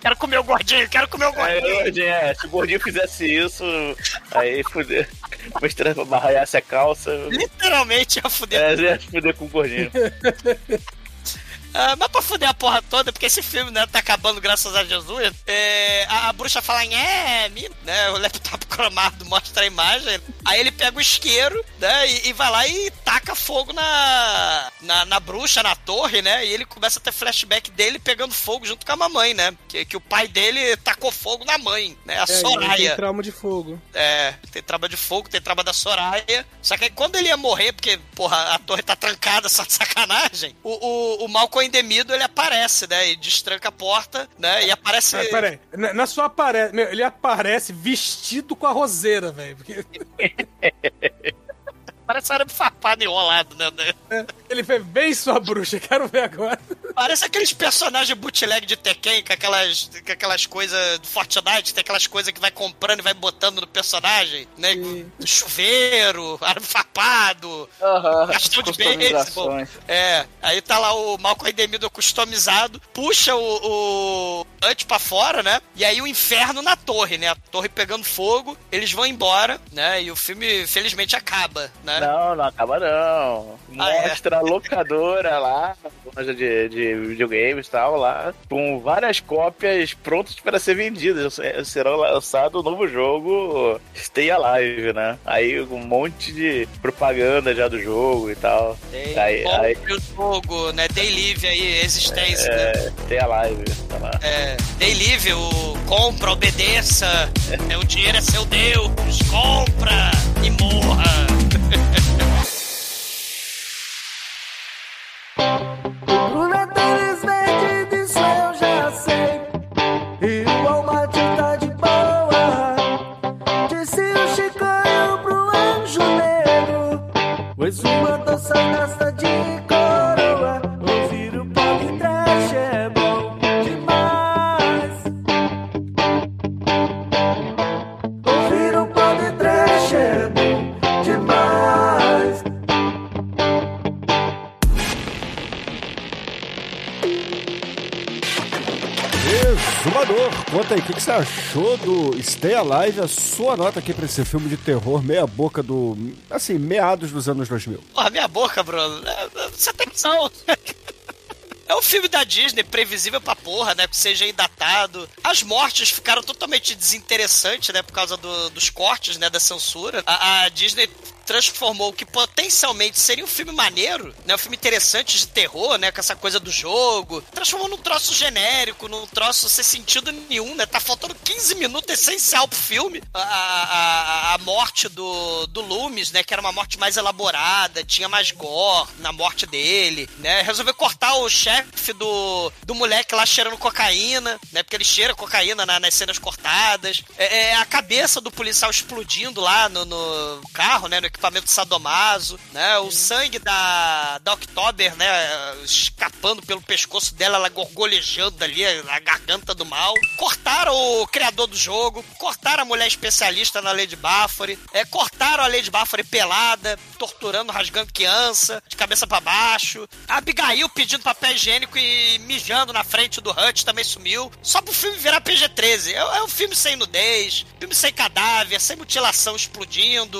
Quero comer o gordinho, quero comer o Aí, gordinho. gordinho, é, se o gordinho fizesse isso, aí fuder. Mostrando, barraiasse a calça. Literalmente ia fuder. É, ia fuder com o gordinho. *laughs* Ah, mas pra fuder a porra toda, porque esse filme, né, tá acabando graças a Jesus. é, a, a bruxa fala, é, né, o laptop *laughs* cromado mostra a imagem. Aí ele pega o isqueiro, né, e, e vai lá e taca fogo na, na, na bruxa, na torre, né, e ele começa a ter flashback dele pegando fogo junto com a mamãe, né, que, que o pai dele tacou fogo na mãe, né, a É, Soraya. tem trauma de fogo. É, tem traba de fogo, tem traba da Soraya. Só que aí quando ele ia morrer, porque, porra, a torre tá trancada, *laughs* só de sacanagem, o, o, o Malcolm Indemido, ele aparece, né? E destranca a porta, né? E aparece... Ah, peraí, na, na sua aparece. Ele aparece vestido com a roseira, velho. porque *laughs* Parece arame farpado enrolado, né? Ele fez bem sua bruxa, *laughs* quero ver agora. Parece aqueles personagens bootleg de Tekken, com aquelas, com aquelas coisas do Fortnite, tem aquelas coisas que vai comprando e vai botando no personagem, né? Sim. Chuveiro, arame farpado, Aham. Castelo de beisebol. É, aí tá lá o Malcolm Indemido customizado, puxa o, o Hunt pra fora, né? E aí o inferno na torre, né? A torre pegando fogo, eles vão embora, né? E o filme, felizmente, acaba, né? Não, não acaba não. Ah, é? Mostra a locadora lá, loja de, de videogames e tal, lá, com várias cópias prontas para ser vendidas. Será lançado o novo jogo Stay Alive, né? Aí um monte de propaganda já do jogo e tal. Tem Aí- bom aí- o jogo, né? Day Live aí, existência, né? É, Stay Alive. tá lá. É, dei livre, o compra, obedeça, é, o dinheiro é seu Deus, compra e morra. Bruna tênis verde, disso Aí, o que, que você achou do Stay Alive? A sua nota aqui pra esse filme de terror, meia boca do. Assim, meados dos anos 2000. Porra, minha boca, Bruno. É, é, Você tem noção. *laughs* É um filme da Disney, previsível pra porra, né? Que seja datado. As mortes ficaram totalmente desinteressantes, né? Por causa do- dos cortes, né? Da censura. A, a Disney transformou o que potencialmente seria um filme maneiro, né? Um filme interessante de terror, né? Com essa coisa do jogo. Transformou num troço genérico, num troço sem sentido nenhum, né? Tá faltando 15 minutos essencial pro filme. A, a, a- morte do, do Loomis, né? Que era uma morte mais elaborada, tinha mais gore na morte dele, né? Resolveu cortar o chefe do, do moleque lá cheirando cocaína, né? Porque ele cheira cocaína na- nas cenas cortadas. É, é a cabeça do policial explodindo lá no, no carro, né? No equipamento sadomaso, né? O sangue da, da October, né? Escapando pelo pescoço dela, ela gorgolejando ali, a garganta do mal. Cortaram o criador do jogo, cortaram a mulher especialista na Lady Baffory, é, cortaram a Lady Baffory pelada, torturando, rasgando criança, de cabeça pra baixo. A Abigail pedindo papel higiênico e mijando na frente do Hutch também sumiu. Só pro filme virar PG-13. É, é um filme sem nudez, filme sem cadáver, sem mutilação explodindo,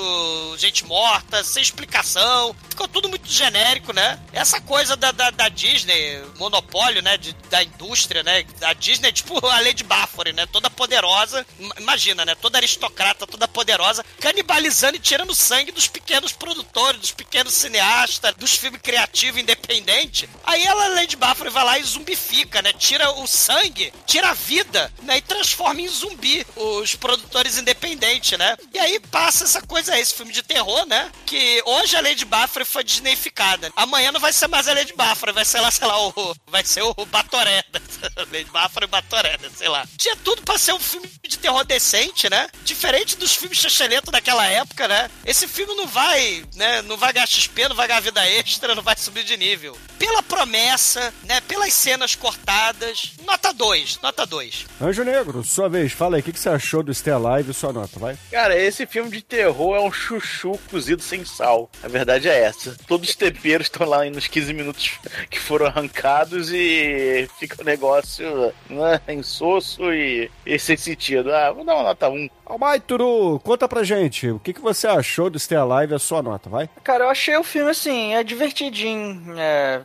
gente morta, sem explicação. Ficou tudo muito genérico, né? Essa coisa da, da, da Disney, monopólio, né? de- da indústria, né? A Disney é tipo *laughs* a Lady Baffory, né? Toda poderosa. Im- Imagina, né? Toda aristocrata, toda poderosa, canibalizando e tirando sangue dos pequenos produtores, dos pequenos cineastas, dos filmes criativos independentes. Aí ela, Lady Baffory, vai lá e zumbifica, né? Tira o sangue, tira a vida, né? E transforma em zumbi os produtores independentes, né? E aí passa essa coisa aí, esse filme de terror, né? Que hoje a Lady Baffory foi disneyficada. Amanhã não vai ser mais a Lady Baffory, vai ser lá, sei lá, o. Vai ser o Batoré. *laughs* Lady Baffory e Batoré, sei lá. Tinha tudo pra ser um filme de terror decente, né? Diferente dos filmes chacheletos daquela época, né? Esse filme não vai, né? Não vai ganhar XP, não vai ganhar vida extra, não vai subir de nível. Pela promessa, né? Pelas cenas cortadas, nota 2, nota 2. Anjo Negro, sua vez, fala aí, o que, que você achou do Stay Alive? Sua nota, vai. Cara, esse filme de terror é um chuchu cozido sem sal. A verdade é essa. Todos os tempeiros estão lá nos 15 minutos que foram arrancados e fica o negócio né, insosso e, e sem sentido. Ah, vou dar uma nota 1. Almaituru, conta pra gente, o que, que você achou do Stay Alive? A sua nota, vai. Cara, eu achei o filme assim, é divertidinho. É,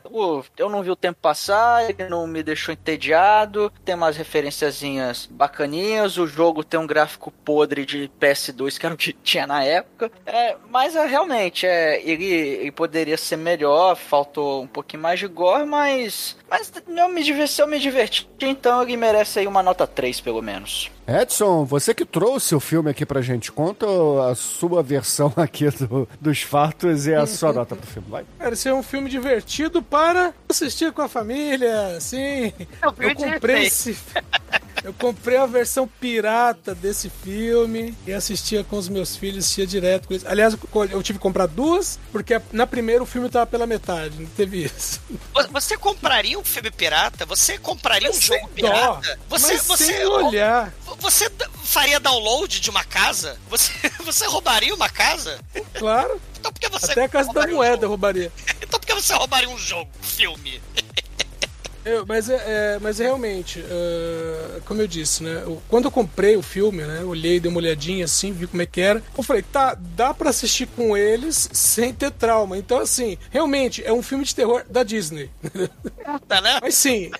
eu não vi o tempo passar, ele não me deixou entediado. Tem umas referenciazinhas bacaninhas. O jogo tem um gráfico podre de PS2, que era o que tinha na época. É, mas é, realmente, é, ele, ele poderia ser melhor. Faltou um pouquinho mais de gore, mas. Mas eu me diverti, eu me diverti, então ele merece aí uma nota 3, pelo menos. Edson, você que trouxe o filme aqui pra gente, conta a sua versão *laughs* aqui do- dos fatos e a sua nota pro filme, vai. Cara, esse é um filme divertido para assistir com a família, assim. Eu comprei esse. *laughs* Eu comprei a versão pirata desse filme e assistia com os meus filhos, assistia direto com eles. Aliás, eu tive que comprar duas, porque na primeira o filme tava pela metade, não teve isso. Você compraria um filme pirata? Você compraria um Mas jogo sem dó, pirata? Você, mas você, sem olhar. você faria download de uma casa? Você, *laughs* você roubaria uma casa? Claro, Então por que você até a casa da roubaria um moeda eu jogo? roubaria. *laughs* Então por que você roubaria um jogo, um filme? Eu- mas, é, é- mas realmente, é, como eu disse, né? eu- quando eu comprei o filme, né? Olhei, dei uma olhadinha assim, vi como é que era. Eu falei, tá, dá pra assistir com eles sem ter trauma. Então, assim, realmente é um filme de terror da Disney. Tá, né? Mas sim.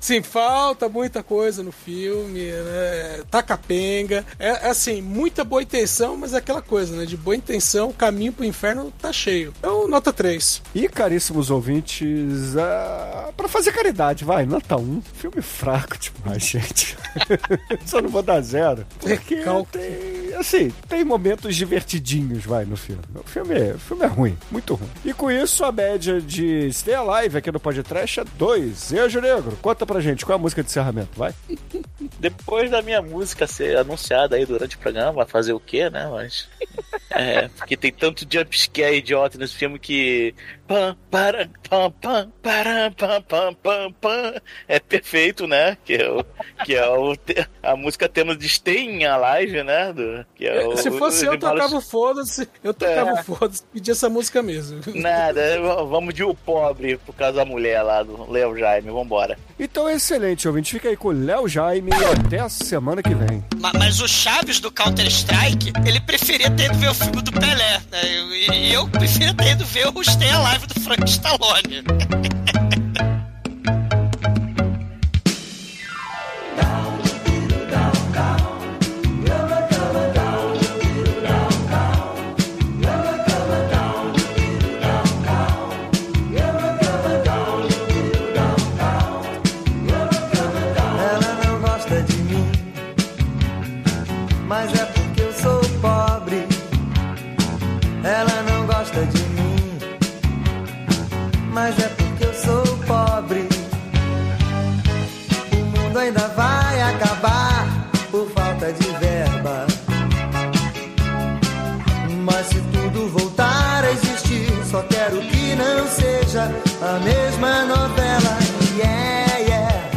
Sim, falta muita coisa no filme, né? Tá capenga. É, é assim, muita boa intenção, mas é aquela coisa, né? De boa intenção, o caminho pro inferno tá cheio. Então, nota 3. E caríssimos ouvintes, ah, pra fazer caridade, vai, nota 1. Filme fraco demais, *laughs* gente. Só não vou dar zero. Porque Recalque. tem, assim, tem momentos divertidinhos, vai, no filme. O filme é, o filme é ruim, muito ruim. E com isso, a média de Stay Alive aqui no Podcast é 2. E Negro, conta pra gente, qual é a música de encerramento, vai? *laughs* Depois da minha música ser anunciada aí durante o programa, vai fazer o quê, né? Mas. *laughs* É, porque tem tanto jumpscare idiota nesse filme que. Pam, para, pam, pam, para, pam, pam, pam, pam. É perfeito, né? Que é, o, que é o, a música tema de Stay in Alive, né? Do, que é o, Se fosse eu, tocava o foda-se. Eu tocava o foda-se, pedia essa música mesmo. Nada, vamos de o pobre por causa da mulher lá do Léo Jaime, vambora. Então, excelente, ouvinte. Fica aí com o Léo Jaime e até a semana que vem. Ma- Mas o Chaves do Counter-Strike, ele preferia ter ido ver o filme do Pelé, né? E e eu preferia ter ido ver o Stay Alive do Frank Stallone. *laughs* a mesma novela. Yeah, yeah.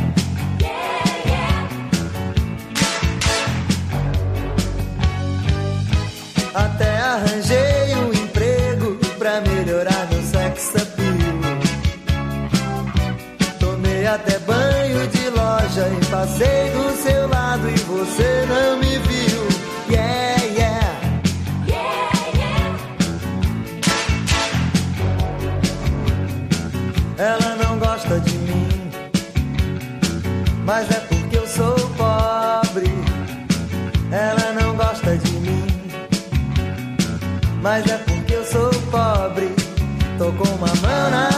Até arranjei um emprego pra melhorar meu sex appeal. Tomei até banho de loja e passei do seu lado e você não me viu. Mas é porque eu sou pobre. Ela não gosta de mim mas é porque eu sou pobre. Tô com uma mão na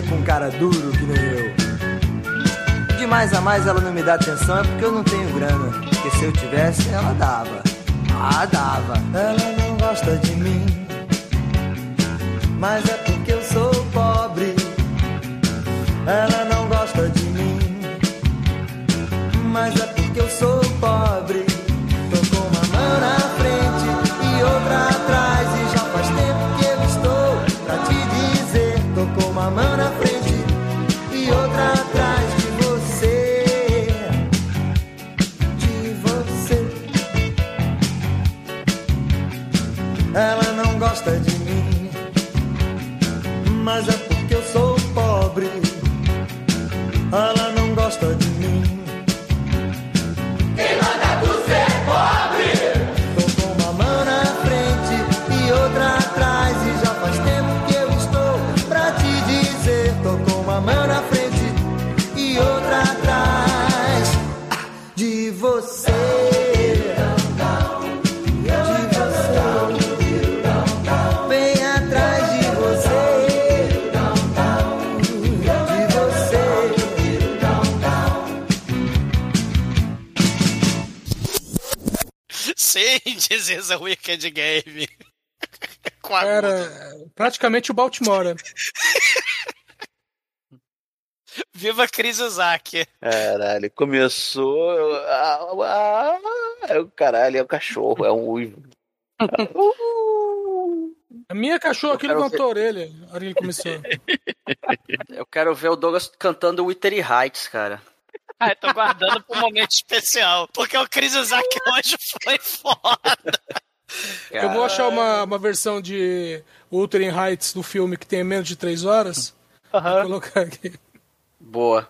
querer com um cara duro que nem eu? De mais a mais ela não me dá atenção é porque eu não tenho grana. Porque se eu tivesse, ela dava. Ah, dava. Ela não gosta de mim, mas é porque eu sou pobre. Ela não gosta de mim, mas é porque eu sou pobre. Is a wicked game. *laughs* Com a Era praticamente o Baltimore. Viva Chris Isaac. Caralho, começou. Ah, ah, é o caralho, é o cachorro, é um uivo. *laughs* A minha cachorra aqui levantou a orelha na hora que ele começou. *laughs* Eu quero ver o Douglas cantando Wittery Heights, cara. *laughs* Ah, eu tô guardando pra um momento especial. Porque o Chris Isaac hoje foi foda. Eu vou achar uma, uma versão de Wuthering Heights do filme que tem menos de 3 horas. Vou colocar aqui. Boa.